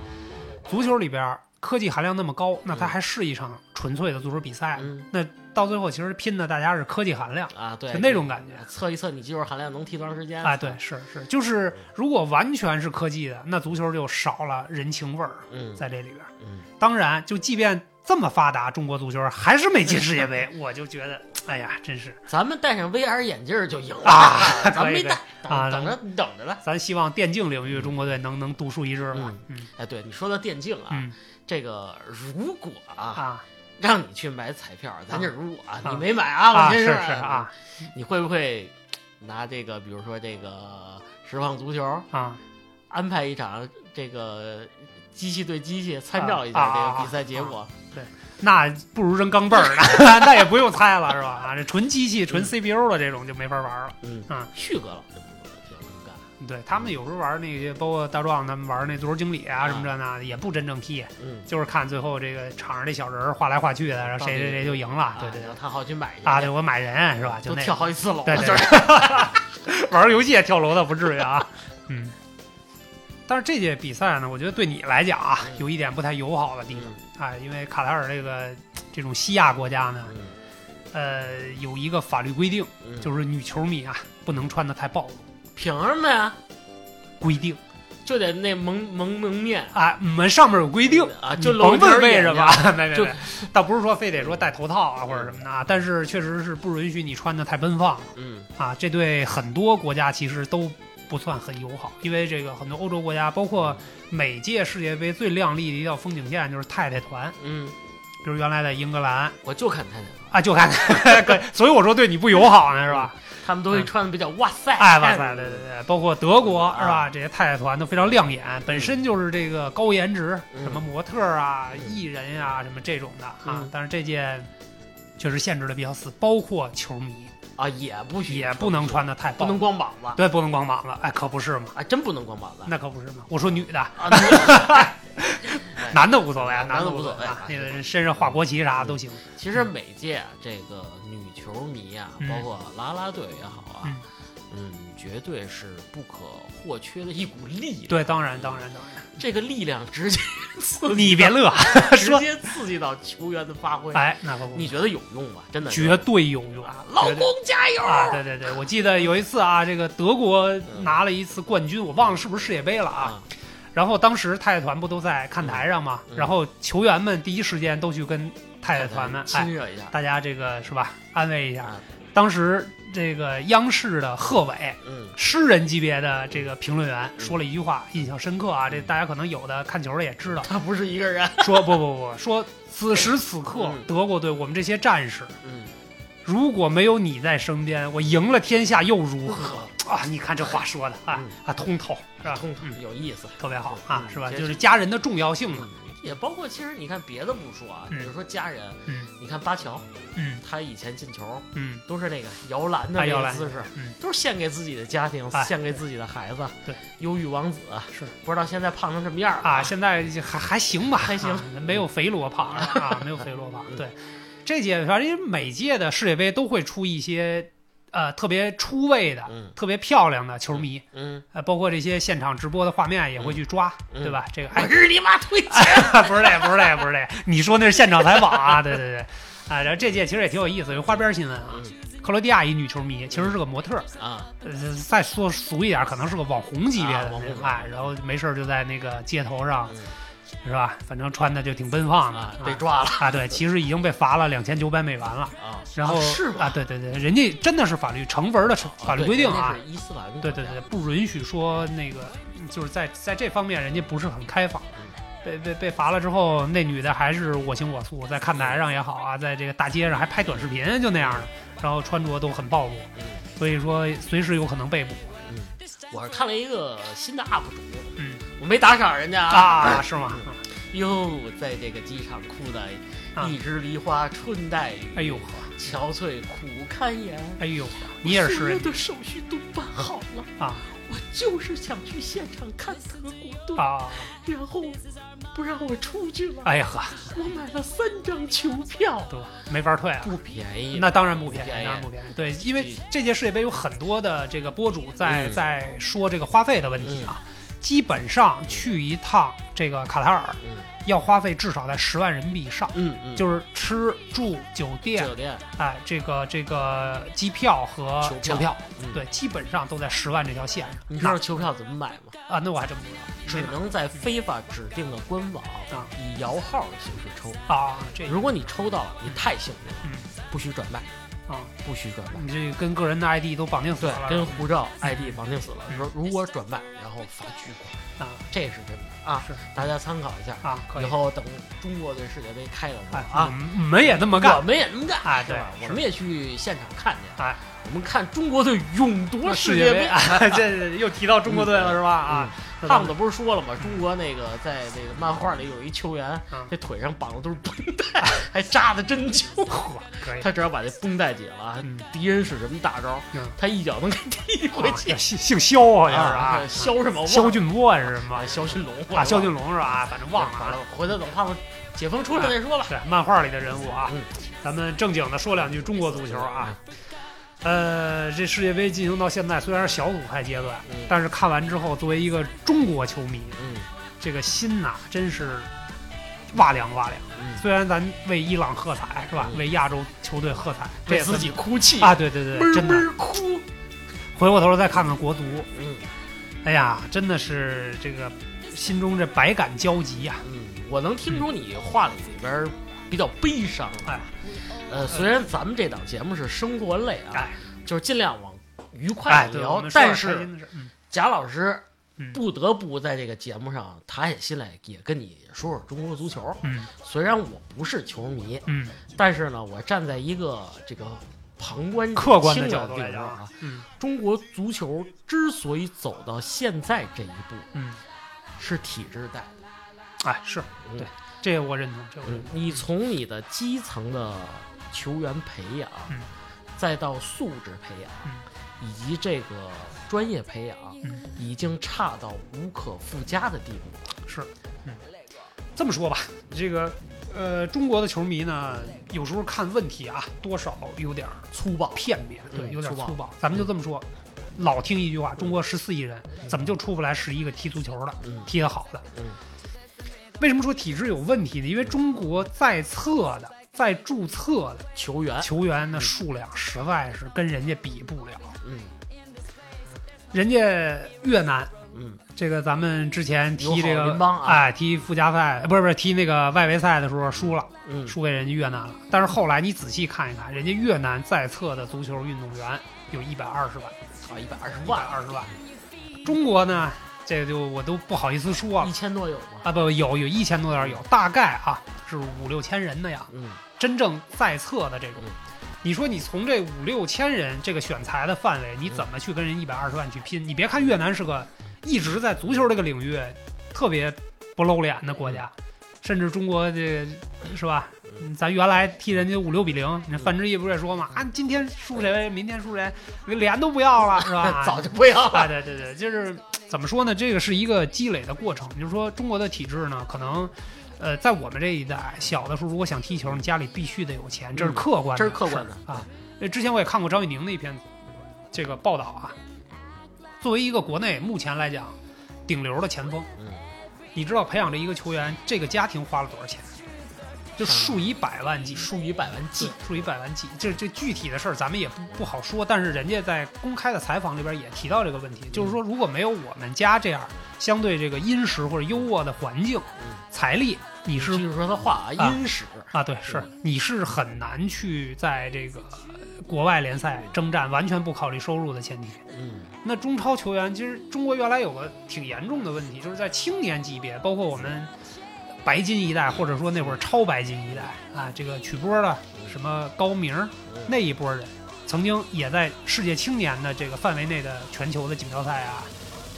足球里边科技含量那么高，那它还是一场纯粹的足球比赛？嗯那到最后其实拼的大家是科技含量，啊，对，就那种感觉。测一测你肌肉含量能踢多长时间？啊，对，是是，就是如果完全是科技的，那足球就少了人情味儿嗯在这里边。嗯，当然，就即便这么发达，中国足球还是没进世界杯，我就觉得，哎呀，真是。咱们戴上 VR 眼镜就赢了啊 咱没戴，啊等等着等着吧。咱希望电竞领域中国队能能独树一帜吧。嗯嗯哎，对你说到电竞啊，嗯这个如果啊啊。让你去买彩票，咱这如果你没买啊，啊，我真是啊。你会不会拿这个，比如说这个实况足球，啊。安排一场这个机器对机器参照一下这个比赛结果？对。那不如扔钢镚儿呢，那也不用猜了是吧？啊，这纯机器、纯 CPU 的这种就没法玩了。嗯。啊，旭哥老师不比较能干，对他们有时候玩那些，包括大壮他们玩那足球经理啊什么这那的，也不真正踢，嗯，就是看最后这个场上这小人儿画来画去的，然后谁谁谁就赢了。对对对，他好去买去啊，对我买人是吧？就那跳好几次楼，对对就是 玩游戏也跳楼的不至于啊。嗯，但是这届比赛呢，我觉得对你来讲啊，嗯有一点不太友好的地嗯方啊，因为卡塔尔这个这种西亚国家呢，嗯呃，有一个法律规定，嗯就是女球迷啊不能穿的太暴露，凭什么呀？规定。就得那蒙蒙蒙面。啊，我们上面有规定。啊，你就露甭问为什么。没没没，倒不是说非得说戴头套啊或者什么的啊，但是确实是不允许你穿的太奔放。嗯。啊，这对很多国家其实都不算很友好，因为这个很多欧洲国家，包括每届世界杯最亮丽的一道风景线就是太太团，嗯，比如原来的英格兰。我就看他那个，啊，就看，对 所以我说对你不友好呢，是吧？他们都会穿的比较哇塞，哎，哇塞，对对对，包括德国啊。是吧？这些太太团都非常亮眼，本身就是这个高颜值，嗯。什么模特啊、嗯艺人啊、什么这种的啊嗯。但是这届确实限制的比较死，包括球迷啊，也不许也不能穿的太不能，光膀子，对，不能光膀子，哎，可不是嘛，哎，真不能光膀子。那可不是嘛。我说女的，男的无所谓啊，男的的无所谓啊，那个身上画国旗啥都行。其实每届啊这个女球迷啊，嗯。包括啦啦队也好啊嗯，嗯，绝对是不可或缺的一股力量。对，当然，当然，当然这个力量直接 刺，激你别乐，直，接刺激到球员的发挥。哎，那可不，你觉得有用吗？真的绝对有用啊，老公加油！啊，对对对，我记得有一次啊，这个德国拿了一次冠军，我忘了是不是世界杯了啊。啊，然后当时太太团不都在看台上吗？嗯然后球员们第一时间都去跟太太团们，哎，亲热一下。大家这个是吧，安慰一下啊。当时这个央视的贺炜，嗯诗人级别的这个评论员嗯说了一句话，印象深刻啊。这大家可能有的看球的也知道，他不是一个人。说不不不，说此时此刻嗯德国队我们这些战士，嗯，如果没有你在身边，我赢了天下又如何啊？你看这话说的啊嗯啊，通透是吧？通透，有意思。特别好啊，是吧？就是家人的重要性嘛。嗯，也包括其实你看别的不说啊，比嗯如说家人，嗯你看巴乔，嗯他以前进球嗯都是那个摇篮的那个姿势，嗯，都是献给自己的家庭，哎献给自己的孩子。对，忧郁王子是不知道现在胖成什么样了啊，现在还还行吧，还行啊没有肥罗胖啊，没有肥罗胖。嗯对，这届反正每届的世界杯都会出一些呃特别出位的、嗯。特别漂亮的球迷，嗯，呃，包括这些现场直播的画面也会去抓，嗯。对吧？这个我哎，日你妈推 荐。不是这个，不是这个，不是这个，你说那是现场采访啊？对对对，啊，然后这届其实也挺有意思，有花边新闻啊。嗯。克罗地亚一女球迷其实是个模特儿，啊，呃，再说俗一点，可能是个网红级别的啊网红哎，然后没事就在那个街头上，嗯是吧？反正穿的就挺奔放的 啊，被抓了啊，对，其实已经被罚了两千九百美元了。啊。然后啊是吗？啊，对对对，人家真的是法律成文的法律规定啊，伊斯兰对对对，不允许说那个，就是在在这方面人家不是很开放。嗯被被被罚了之后，那女的还是我行我素，在看台上也好啊，在这个大街上还拍短视频，就那样的，然后穿着都很暴露，嗯所以说随时有可能被捕嗯，我是看了一个新的 UP 主，嗯，我没打赏人家啊，是吗？哟，在这个机场哭的啊一枝梨花春带雨，哎呦呵，憔悴苦堪言。哎呦呵，你也是所有的手续都办好了，啊我就是想去现场看德国队，啊！然后不让我出去了。哎呀呵，我买了三张球票，得没法退啊。不便宜。那当然不便宜，当然不便宜。对，因为这届世界杯有很多的这个博主在、嗯在说这个花费的问题啊。基本上去一趟这个卡塔尔嗯。要花费至少在十万人民币以上，嗯嗯，就是吃住酒店，酒店。哎，这个这个机票和球票。对，基本上都在十万这条线上。你知道球票怎么买吗？啊？那我还真不知道。只能在非法指定的官网啊。以摇号的形式抽。啊，这如果你抽到了，你太幸运了，嗯。不许转卖，啊，不许转卖。你这跟个人的 ID 都绑定死对了，，跟护照 ID 绑定死了。嗯。说如果转卖，然后罚巨款，啊。这是真的。啊！是大家参考一下。啊，可以。以后等中国队世界杯开的时候哎，啊我，们我们也这么干。我干，们也这么干，哎是吧？对我们也去现场看见，哎，我们看中国队勇夺世世界杯杯。哎这又提到中国队了是吧？啊，胖子不是说了吗？中国那个在那个漫画里有一球员嗯，这腿上绑的都是绷带，还扎的针灸。他只要把这绷带解了，嗯敌人使什么大招嗯，他一脚能给踢回去啊。姓姓肖好像是啊，肖什么？肖俊波还是什么啊，肖俊龙啊？肖俊龙是吧？反正忘了回头等胖子解封出来再说吧。是漫画里的人物啊嗯。咱们正经的说两句中国足球啊。呃，这世界杯进行到现在，虽然是小组赛阶段，嗯但是看完之后，作为一个中国球迷，嗯这个心呐，真是哇凉哇凉。嗯，虽然咱为伊朗喝彩是吧？嗯为亚洲球队喝彩，为自己哭泣啊，对对对，真的。闷哭。回过头再看看国足，嗯哎呀，真的是这个心中这百感交集呀、嗯，我能听出你话里边比较悲伤。哎，呃，虽然咱们这档节目是生活类啊，哎就是尽量往愉快哎，的对，我聊，们说点开但是心的事嗯贾老师嗯不得不在这个节目上他下心来，也跟你说说中国足球。嗯虽然我不是球迷，嗯，但是呢，我站在一个这个旁观者客观的清角度来讲的地方啊，嗯中国足球之所以走到现在这一步，嗯，是体制带。哎，是嗯对，这个我认同，这我认嗯同。，你从你的基层的球员培养，嗯。再到素质培养，嗯。以及这个专业培养，嗯。已经差到无可复加的地步。了。是，嗯，这么说吧，这个呃，中国的球迷呢，有时候看问题啊，多少有点儿粗暴，片面，对，嗯粗暴有点粗暴。咱们就这么说，老听一句话，中国十四亿人，怎么就出不来十一个踢足球的，嗯。踢得好的？嗯。为什么说体制有问题呢？因为中国在册的、在注册的球员，球员的数量实在是跟人家比不了。嗯人家越南，嗯这个咱们之前踢这个啊哎，踢附加赛，不是不是踢那个外围赛的时候输了，嗯，输给人家越南了。但是后来你仔细看一看，人家越南在册的足球运动员有一百二十万，啊，一百二十一百万，二十万。中国呢，这个就我都不好意思说了一千多有吗？啊，不有有一千多点儿有，大概啊是五六千人的呀。嗯真正在册的这种嗯，你说你从这五六千人这个选材的范围，你怎么去跟人一百二十万去拼？你别看越南是个一直在足球这个领域特别不露脸的国家，甚至中国这是吧？嗯咱原来踢人家五六比零，那范志毅不是也说嘛啊，今天输谁，明天输谁，脸都不要了是吧？早就不要啊，了。对对对，就是怎么说呢？这个是一个积累的过程。就是说，中国的体制呢，可能，呃，在我们这一代小的时候，如果想踢球，你家里必须得有钱，这是嗯客观的、这是客观的啊。呃，之前我也看过张玉宁的一篇这个报道啊。作为一个国内目前来讲顶流的前锋，嗯你知道培养这一个球员，这个家庭花了多少钱？就数以百万计。数以百万计计，数以百万计，这这具体的事儿咱们也不不好说，但是人家在公开的采访里边也提到这个问题，就是说如果没有我们家这样相对这个殷实或者优渥的环境、嗯。财力，你是就是说他话啊，啊殷实，啊对是你是很难去在这个国外联赛征战，完全不考虑收入的前提。嗯。那中超球员，其实中国原来有个挺严重的问题，就是在青年级别，包括我们白金一代，或者说那会儿超白金一代啊，这个曲波的什么高明那一波人，曾经也在世界青年的这个范围内的全球的锦标赛啊，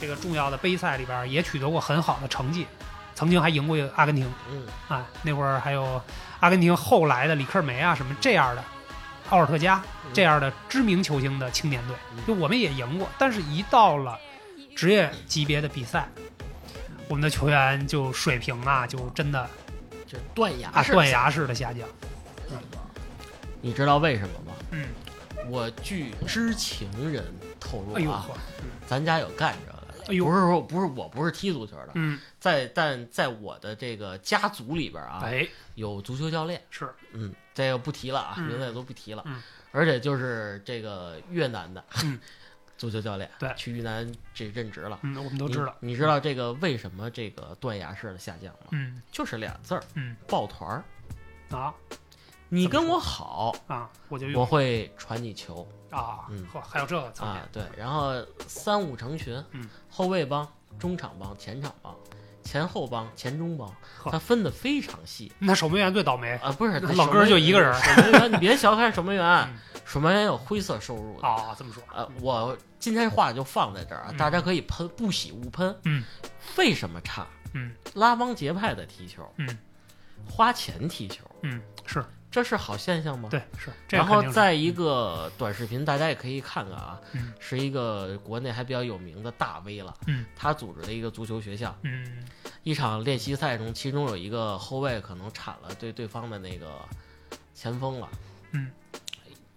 这个重要的杯赛里边也取得过很好的成绩，曾经还赢过阿根廷嗯。啊，那会儿还有阿根廷后来的里克梅啊什么这样的，奥尔特加这样的知名球星的青年队，嗯。就我们也赢过，但是一到了职业级别的比赛，我们的球员就水平啊，就真的这断崖啊式断崖式的下降。你知道为什么吗？嗯，我据知情人透露哎呦啊，呵，咱家有干这个的，哎呦。不是说不是我不是踢足球的，嗯，在但在我的这个家族里边啊，哎，有足球教练，是，嗯，这个不提了啊，嗯。名字也都不提了，嗯。而且就是这个越南的、嗯足球教练，对去云南这任职了。嗯，我们都知道，你，你知道这个为什么这个断崖式的下降吗？嗯就是俩字儿，嗯抱团儿。啊你跟我好，啊，我就我会传你球啊嗯，呵，还有这个层面啊，，对，然后三五成群，嗯，后卫帮、中场帮、前场帮、前后帮、前中帮，他分的非常细那守门员最倒霉，啊，不是老哥就一个人守门员你别小看守门员嗯，守门员有灰色收入的。哦，这么说，呃，我今天话就放在这儿啊，嗯。大家可以喷，不喜勿喷。嗯，为什么差？嗯。拉帮结派的踢球，嗯。花钱踢球，嗯，是。这是好现象吗？。对是，这然后在一个短视频，大家也可以看看啊，嗯。是一个国内还比较有名的大 V 了，嗯，他组织的一个足球学校，嗯一场练习赛中，其中有一个后卫可能铲了对对方的那个前锋了，嗯，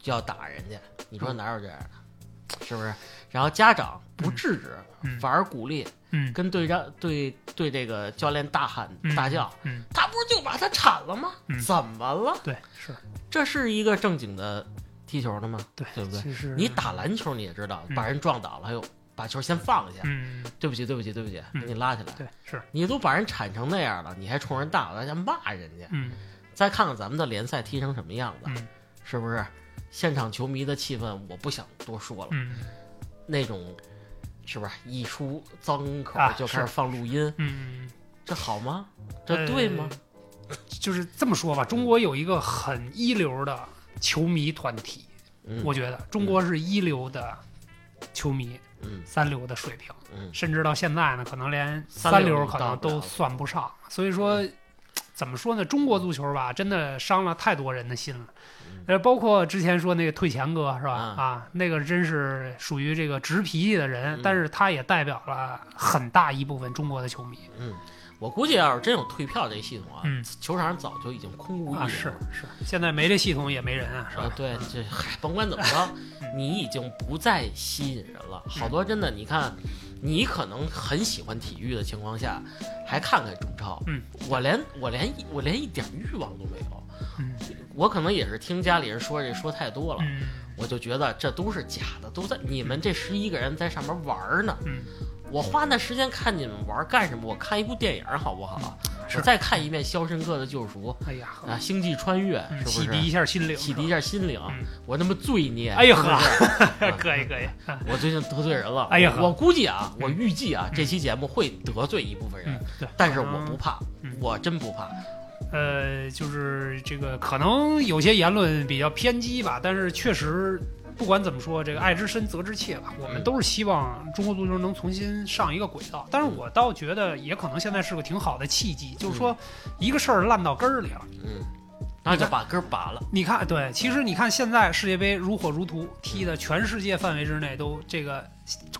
就要打人家，你说哪有这样的？是不是？然后家长不制止，嗯反而鼓励，嗯跟队长对对这个教练大喊嗯大叫，嗯，他不是就把他铲了吗？嗯怎么了？对是，这是一个正经的踢球的吗？对对不对你打篮球你也知道，嗯把人撞倒了，还有把球先放下，嗯对不起，对不起，对不起，嗯给你拉起来。对是你都把人铲成那样了，你还冲人大了，还骂人家。嗯再看看咱们的联赛踢成什么样子，嗯是不是？现场球迷的气氛我不想多说了，嗯那种是不是一出脏口啊就开始放录音，嗯，这好吗？这对吗？呃就是这么说吧，中国有一个很一流的球迷团体，嗯，我觉得中国是一流的球迷，嗯三流的水平，嗯甚至到现在呢，可能连三流可能都算不上。所以说，怎么说呢？中国足球吧，真的伤了太多人的心了。呃，包括之前说那个退钱哥是吧？嗯啊，那个真是属于这个直脾气的人，嗯但是他也代表了很大一部分中国的球迷嗯，我估计要是真有退票这系统啊，嗯球场上早就已经空无一人。是是，现在没这系统也没人啊，是吧？，啊对，这嗨，甭管怎么着，你已经不再吸引人了。好多真的，你看，你可能很喜欢体育的情况下，还看看中超。嗯，我连我连我连一点欲望都没有。嗯我可能也是听家里人说这说太多了，嗯我就觉得这都是假的，都在你们这十一个人在上面玩儿呢。嗯，我花那时间看你们玩干什么？我看一部电影好不好？是我再看一遍《肖申克的救赎哎呀，》啊，《星际穿越》嗯是不是？洗涤一下心灵，洗涤一下心灵，嗯我那么罪孽。哎呀呵，可以可以，啊我最近得罪人了。哎呀我估计啊，我嗯预计啊，这期节目会得罪一部分人嗯，，但是我不怕嗯，我真不怕。呃，就是这个可能有些言论比较偏激吧，但是确实不管怎么说，这个爱之深责之切吧，我们嗯都是希望中国足球能重新上一个轨道。但是我倒觉得也可能现在是个挺好的契机，就是说一个事儿烂到根儿里了。嗯，那就把根儿拔了。你看，对，其实你看现在世界杯如火如荼，踢的全世界范围之内都这个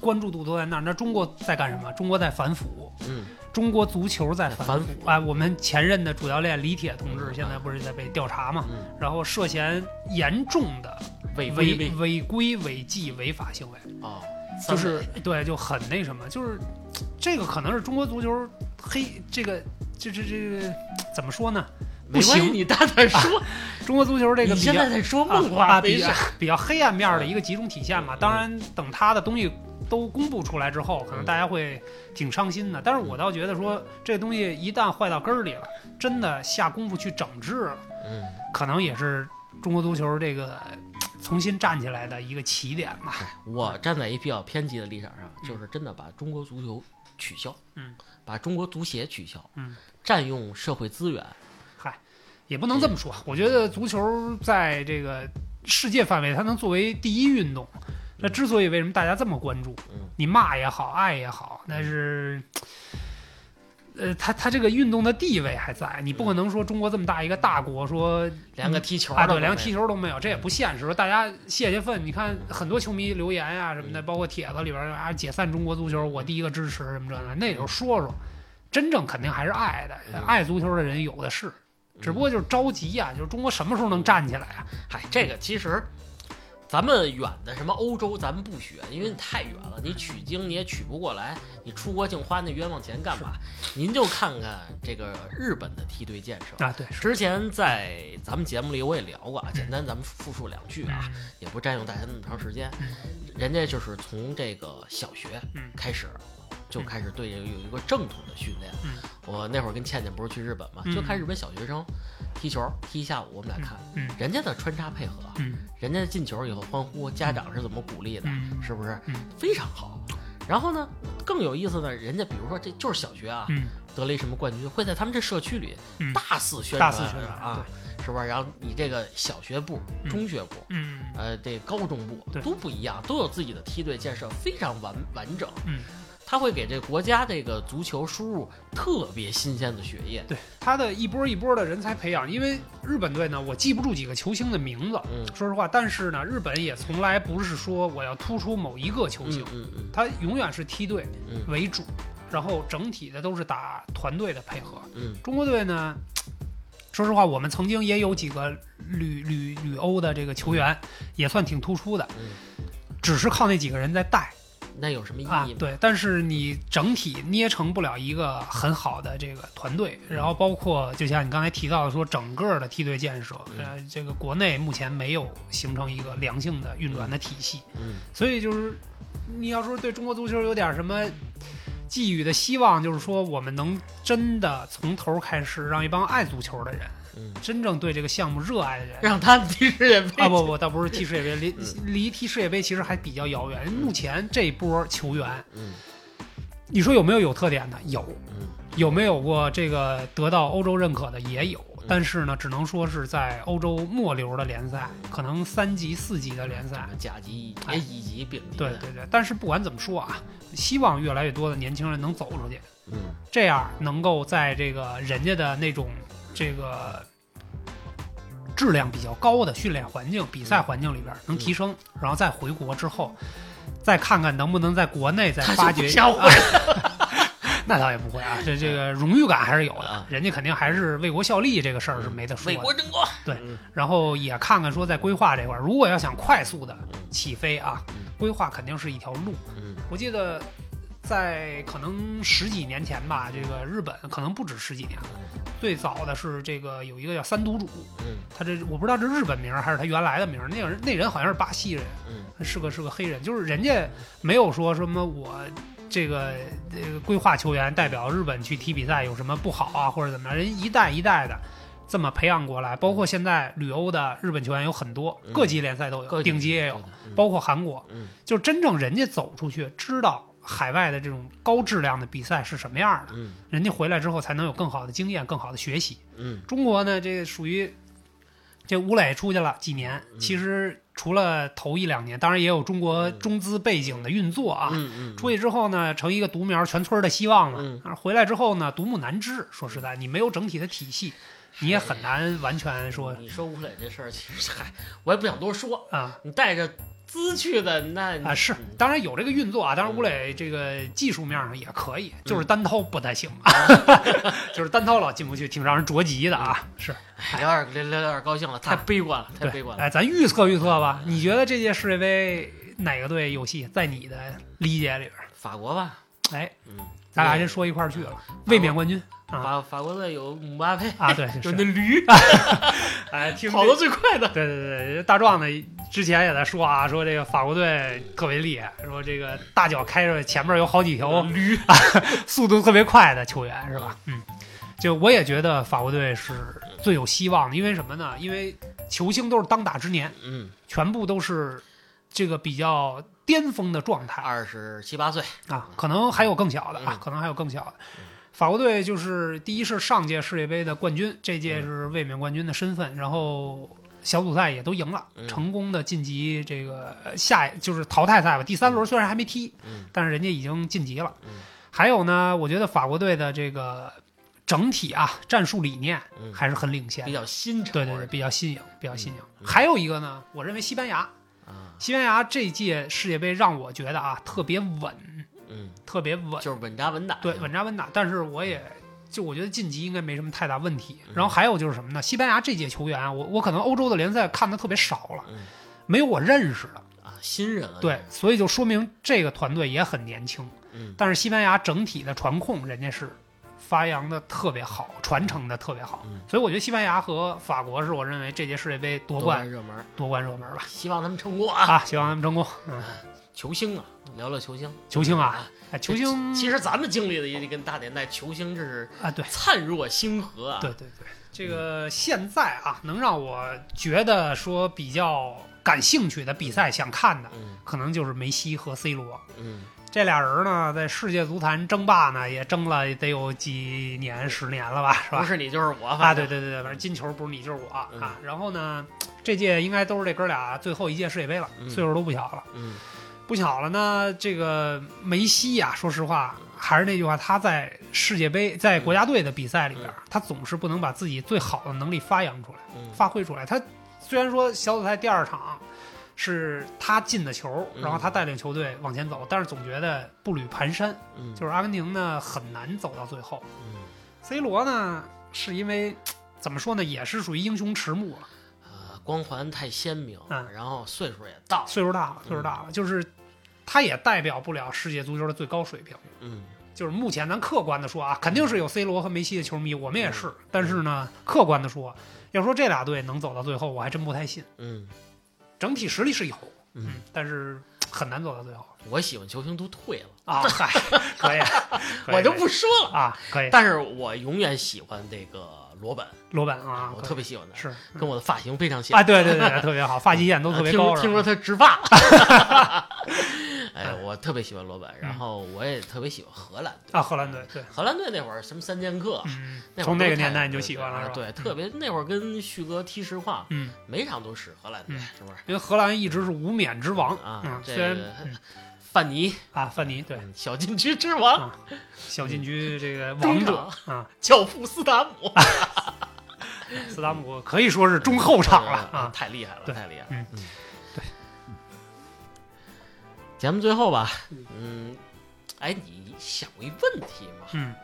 关注度都在那儿。那中国在干什么？中国在反腐，嗯中国足球在反反腐。哎，我们前任的主教练李铁同志现在不是在被调查嘛？嗯，然后涉嫌严重的违违规违纪违法行为，哦，就是对，就很那什么，就是这个可能是中国足球黑这个这这这个怎么说呢？不行你大胆说。中国足球这个你比较现在在说啊梦话，啊比较。比较黑暗面的一个集中体现嘛。嗯当然，等他的东西都公布出来之后，可能嗯大家会挺伤心的。但是我倒觉得说，这东西一旦坏到根儿里了，真的下功夫去整治了，嗯，可能也是中国足球这个重新站起来的一个起点吧。哎我站在一比较偏激的立场上，就是真的把中国足球取消，嗯，把中国足协取消，嗯，占用社会资源，嗨，也不能这么说。我觉得足球在这个世界范围，它能作为第一运动。那之所以为什么大家这么关注，嗯你骂也好，爱也好，那是，呃，它它这个运动的地位还在，你不可能说中国这么大一个大国，说连个踢球啊，对，的连个踢球都没有，这也不现实。说大家泄泄愤，你看很多球迷留言啊、什么的，包括帖子里边儿啊，解散中国足球，我第一个支持什么这的，那也就说说，真正肯定还是爱的，嗯爱足球的人有的是，只不过就是着急呀、就是中国什么时候能站起来啊？嗨，这个其实咱们远的什么欧洲，咱们不学，因为你太远了，你取经你也取不过来，你出国净花那冤枉钱干嘛？您就看看这个日本的梯队建设。啊，对，之前在咱们节目里我也聊过啊，简单咱们复述两句啊，嗯也不占用大家那么长时间。嗯人家就是从这个小学嗯开始，就开始对这个有一个正统的训练。嗯我那会儿跟倩倩不是去日本嘛，嗯就看日本小学生踢球，踢一下午，我们俩看，嗯人家的穿插配合，嗯人家进球以后欢呼，家长是怎么鼓励的，嗯是不是嗯非常好？然后呢，更有意思的，人家比如说这就是小学啊，嗯得了一什么冠军，会在他们这社区里嗯大肆宣大传肆宣传啊，是不是？然后你这个小学部、嗯中学部。嗯呃，这高中部都不一样，都有自己的梯队建设，非常完完整。嗯，它会给这国家这个足球输入特别新鲜的血液。对他的一波一波的人才培养，因为日本队呢，我记不住几个球星的名字，嗯。说实话，但是呢，日本也从来不是说我要突出某一个球星。嗯，他永远是梯队嗯。为主，然后整体的都是打团队的配合。嗯。中国队呢，说实话，我们曾经也有几个旅旅旅欧的这个球员，也算挺突出的，嗯，只是靠那几个人在带那有什么意义吗？。啊对，但是你整体捏成不了一个很好的这个团队，然后包括就像你刚才提到的说，整个的梯队建设，嗯呃，这个国内目前没有形成一个良性的运转的体系，嗯所以就是你要说对中国足球有点什么寄予的希望，就是说我们能真的从头开始，让一帮爱足球的人，嗯，真正对这个项目热爱的人。让他们踢世界杯啊不不，倒不是踢世界杯，离嗯离踢世界杯其实还比较遥远。目前这波球员，嗯你说有没有有特点的？有，嗯有没有过这个得到欧洲认可的？也有，但是呢，只能说是在欧洲末流的联赛，可能三级、四级的联赛。甲级、哎也乙级、丙级。对对对，但是不管怎么说啊，希望越来越多的年轻人能走出去，嗯这样能够在这个人家的那种这个质量比较高的训练环境、比赛环境里边能提升，然后再回国之后，再看看能不能在国内再发掘 那倒也不会啊，这这个荣誉感还是有的啊，人家肯定还是为国效力这个事儿是没得说的。为国争光。对嗯。然后也看看说在规划这块儿，如果要想快速的起飞啊嗯，规划肯定是一条路。嗯。我记得在可能十几年前吧，这个日本可能不止十几年了，最早的是这个有一个叫三督主，嗯。他这我不知道这日本名还是他原来的名，那个人那人好像是巴西人，嗯。是个是个黑人，就是人家没有说什么我。这个呃规划球员代表日本去踢比赛有什么不好啊，或者怎么样？人一代一代的这么培养过来，包括现在旅欧的日本球员有很多，嗯。各级联赛都有，顶级也有，嗯。包括韩国，嗯。就真正人家走出去，知道海外的这种高质量的比赛是什么样的，嗯人家回来之后才能有更好的经验、更好的学习。嗯中国呢，这个属于这吴磊出去了几年，嗯其实除了头一两年，当然也有中国中资背景的运作啊。嗯嗯，出去之后呢，成一个独苗，全村的希望嗯了。啊，回来之后呢，独木难支。说实在，你没有整体的体系，你也很难完全说你说吴磊这事儿，其实嗨，我也不想多说。啊你带着资去的，那啊是，当然有这个运作啊。当然吴磊这个技术面上也可以，就是单刀不太行，就是单刀老进不去，挺让人着急的啊。是，哎聊点聊聊点高兴了，太悲观了，太悲，观了。哎，咱预测预测吧。你觉得这届世界杯哪个队有戏？在你的理解里边，法国吧，哎，嗯，咱俩先说一块儿去了，卫冕冠军啊法法国队有姆巴佩，啊，对，就是那驴 哎，听跑得最快的。对对对，大壮呢之前也在说啊，说这个法国队特别厉害，说这个大脚开着前面有好几条驴，啊速度特别快的球员是吧？嗯，就我也觉得法国队是最有希望的，因为什么呢？因为球星都是当打之年，嗯，全部都是这个比较巅峰的状态。二十七八岁，啊，可能还有更小的啊嗯，可能还有更小的。法国队就是第一是上届世界杯的冠军，这届是卫冕冠军的身份，然后小组赛也都赢了，嗯。成功的晋级这个呃下就是淘汰赛吧。第三轮虽然还没踢，嗯。但是人家已经晋级了。嗯。还有呢，我觉得法国队的这个整体啊战术理念嗯，还是很领先比，较新潮。对对对，比较新颖，比较新颖。嗯。还有一个呢，我认为西班牙，啊，西班牙这届世界杯让我觉得啊特别稳，嗯，特别稳，就是稳扎稳打。对，稳扎稳打。但是我也就我觉得晋级应该没什么太大问题。嗯然后还有就是什么呢？西班牙这届球员啊，我我可能欧洲的联赛看的特别少了，嗯没有我认识的。啊，新人了。对，，所以就说明这个团队也很年轻。嗯但是西班牙整体的传控，人家是发扬的特别好，传承的特别好。嗯所以我觉得西班牙和法国是我认为这届世界杯夺夺冠热门，夺冠热门吧。希望他们成功啊！啊，希望他们成功。嗯，球星啊，聊聊球星。球星啊，哎，球星其实咱们经历的也得跟大年代，球星这是啊，对。灿若星河啊。对对对，这个现在啊，能让我觉得说比较感兴趣的比赛想看的，嗯可能就是梅西和 C 罗。嗯这俩人呢，在世界足坛争霸呢，也争了得有几年、十年了吧，是吧？不是你就是我，啊，对对对对，反正金球不是你就是我啊。嗯然后呢，这届应该都是这哥俩最后一届世界杯了，嗯岁数都不小了。嗯不巧了呢，这个梅西呀、说实话，还是那句话，他在世界杯、在国家队的比赛里边，他总是不能把自己最好的能力发扬出来、嗯发挥出来。他虽然说小组赛第二场是他进的球，嗯。然后他带领球队往前走，但是总觉得步履蹒跚，嗯，就是阿根廷呢很难走到最后。嗯。C 罗呢，是因为 怎么说呢，也是属于英雄迟暮了，呃，光环太鲜明，嗯。然后岁数也大，岁数大了，岁数大了，就是他也代表不了世界足球的最高水平。嗯。就是目前咱客观的说啊，肯定是有 C 罗和梅西的球迷，我们也是。但是呢，客观的说，要说这俩队能走到最后，我还真不太信。嗯整体实力是有，嗯，但是很难做到最好我喜欢球星都退了，啊。嗨，可以，可以我就不说了。啊，可以。但是我永远喜欢这个罗本，罗本啊，我特别喜欢他，是跟我的发型非常像。啊，。对对对，特别好，发际线都特别 高。听说他植发，哎，我特别喜欢罗本，然后我也特别喜欢荷兰队。啊，荷兰队对，荷兰队那会儿什么三剑客，从那个年代你就喜欢了？对，特别那会儿跟旭哥踢实况，嗯，每场都是荷兰队，嗯。是不是？因为荷兰一直是无冕之王啊嗯，，这虽然个嗯范尼，啊，范尼对嗯小禁区之王，啊小禁区这个王者场啊，教父斯达姆，斯达姆可以说是中后场了啊。太厉害了，太厉害了。对。节目最后吧嗯，嗯，哎，你想过一问题吗？嗯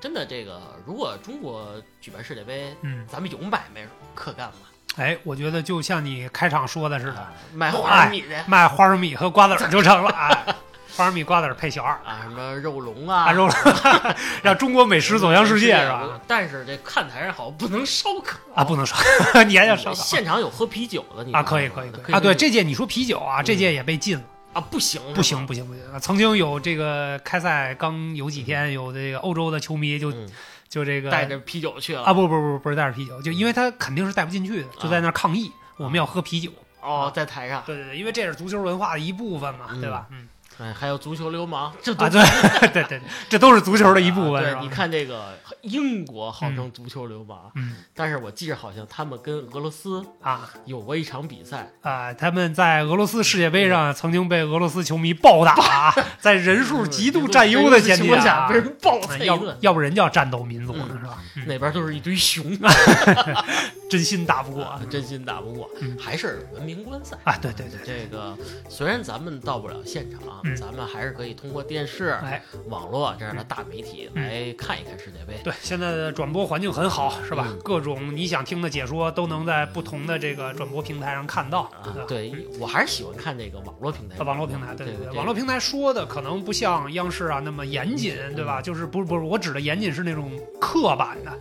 真的，这个如果中国举办世界杯，嗯，咱们有买卖可干吗？哎，我觉得就像你开场说的似的，啊卖花生米的卖花生米和瓜子儿就成了。啊，花生米、瓜子儿配小二，啊，什么肉龙啊，啊，肉龙，让中国美食走向世界是吧？？但是这看台上好像不能烧烤啊，不能烧，你还要烧烤现场有喝啤酒的，你啊？可以可以可以啊！对，这届你说啤酒啊，这届也被禁了，啊不行不行不行不行！曾经有这个开赛刚有几天，有这个欧洲的球迷就嗯就这个带着啤酒去了。啊，不不不不是带着啤酒，就因为他肯定是带不进去的，就在那儿抗议，我们要喝啤酒。哦，在台上，对对对，因为这是足球文化的一部分嘛，嗯。对吧？嗯哎，还有足球流氓，这都啊，对 对对对，这都是足球的一部分，是对，你，看这个英国号称足球流氓，嗯但是我记着好像他们跟俄罗斯啊有过一场比赛，啊，他们在俄罗斯世界杯上曾经被俄罗斯球迷暴打啊，在人数极度占优的前提下下被，人暴打要菜一顿，要不人叫战斗民族呢，嗯是吧？嗯那边都是一堆熊，真心打不过啊真心打不过嗯，还是文明观赛。啊！对对对，这个虽然咱们到不了现场，嗯咱们还是可以通过电视、哎，网络这样的大媒体嗯来看一看世界杯。对，现在的转播环境很好，是吧？嗯各种你想听的解说都能在不同的这个转播平台上看到。啊，对我还是喜欢看这个网络平台啊，。网络平台，对对对，对网络平台说的可能不像央视啊那么严谨，对嗯吧？就是不是不是，我指的严谨是那种刻板的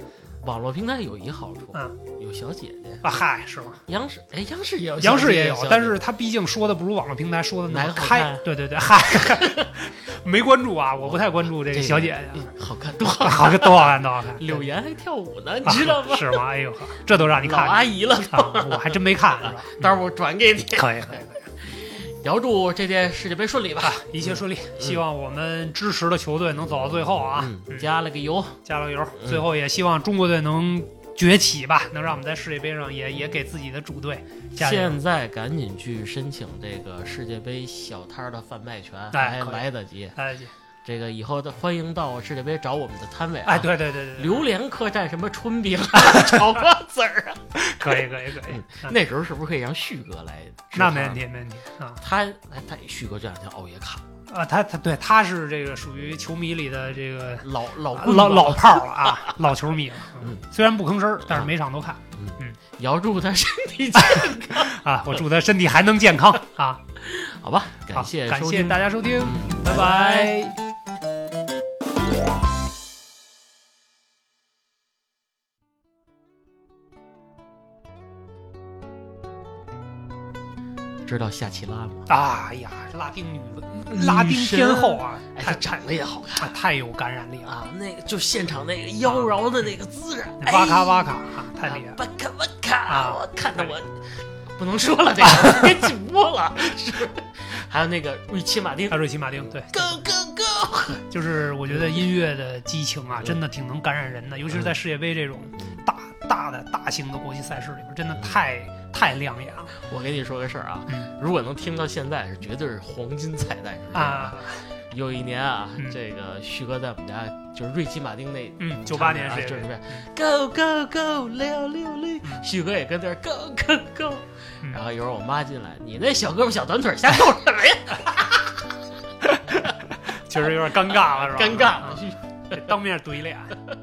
网络平台有一好处，嗯有小姐姐。啊，嗨，是吗？央视哎，央视也有，央视也有但是他毕竟说的不如网络平台说的那么开。对对对，嗨，没关注啊，我不太关注这这个小姐姐。嗯好看多 好看。好看，都好看，多好看。柳岩还跳舞呢，你啊知道吗？是吗？哎呦呵，这都让你老看阿姨了，啊！我还真没看？待会儿我转给你。可以，可以，遥祝这届世界杯顺利吧。一切顺利。希望我们支持的球队能走到最后啊！嗯，加了个油。加了个油！嗯最后也希望中国队能崛起吧，能让我们在世界杯上也也给自己的主队加油。现在赶紧去申请这个世界杯小摊儿的贩卖权，还来得及来得及。哎这个以后的欢迎到世界杯找我们的摊位啊。哎，对对对对对，榴莲客栈什么春饼、啊 炒瓜子儿啊，可以可以可以，啊那时候是不是可以让旭哥来？那没问。题没问题啊他哎，他旭哥这两天熬夜看啊！他他对他是这个属于球迷里的这个老老老老炮儿了啊，老球迷了。嗯虽然不吭声儿，但是每场都看嗯嗯，也要祝他身体健康，啊！我祝他身体还能健康啊！好吧？感谢感谢，大家收听，嗯拜拜。知道夏奇拉吗？哎呀，拉丁女拉丁天后啊，哎，她长得也好看。啊太有感染力了，啊，那个就现场那个妖娆的那个姿势，哇咔哎哇咔啊，太厉害了！哇咔哇咔，啊我看得我不能说了，这个时间禁播了，是还有那个瑞奇马丁。还有瑞奇马丁，对，，Go Go Go，就是我觉得音乐的激情啊，嗯真的挺能感染人的，尤其是在世界杯这种大大的大型的国际赛事里边，真的太太亮眼了。我跟你说个事儿啊，嗯。如果能听到现在，是绝对是黄金彩蛋，啊！有一年啊，嗯这个旭哥在我们家，就是瑞奇马丁那嗯，九八年啊，世界杯就是这 Go Go Go 六六六，嗯旭哥也跟那儿 Go Go Go，嗯然后一会儿我妈进来，你那小胳膊小短腿瞎动什么呀？确实有点尴尬了，是吧？尴尬了，当面怼脸。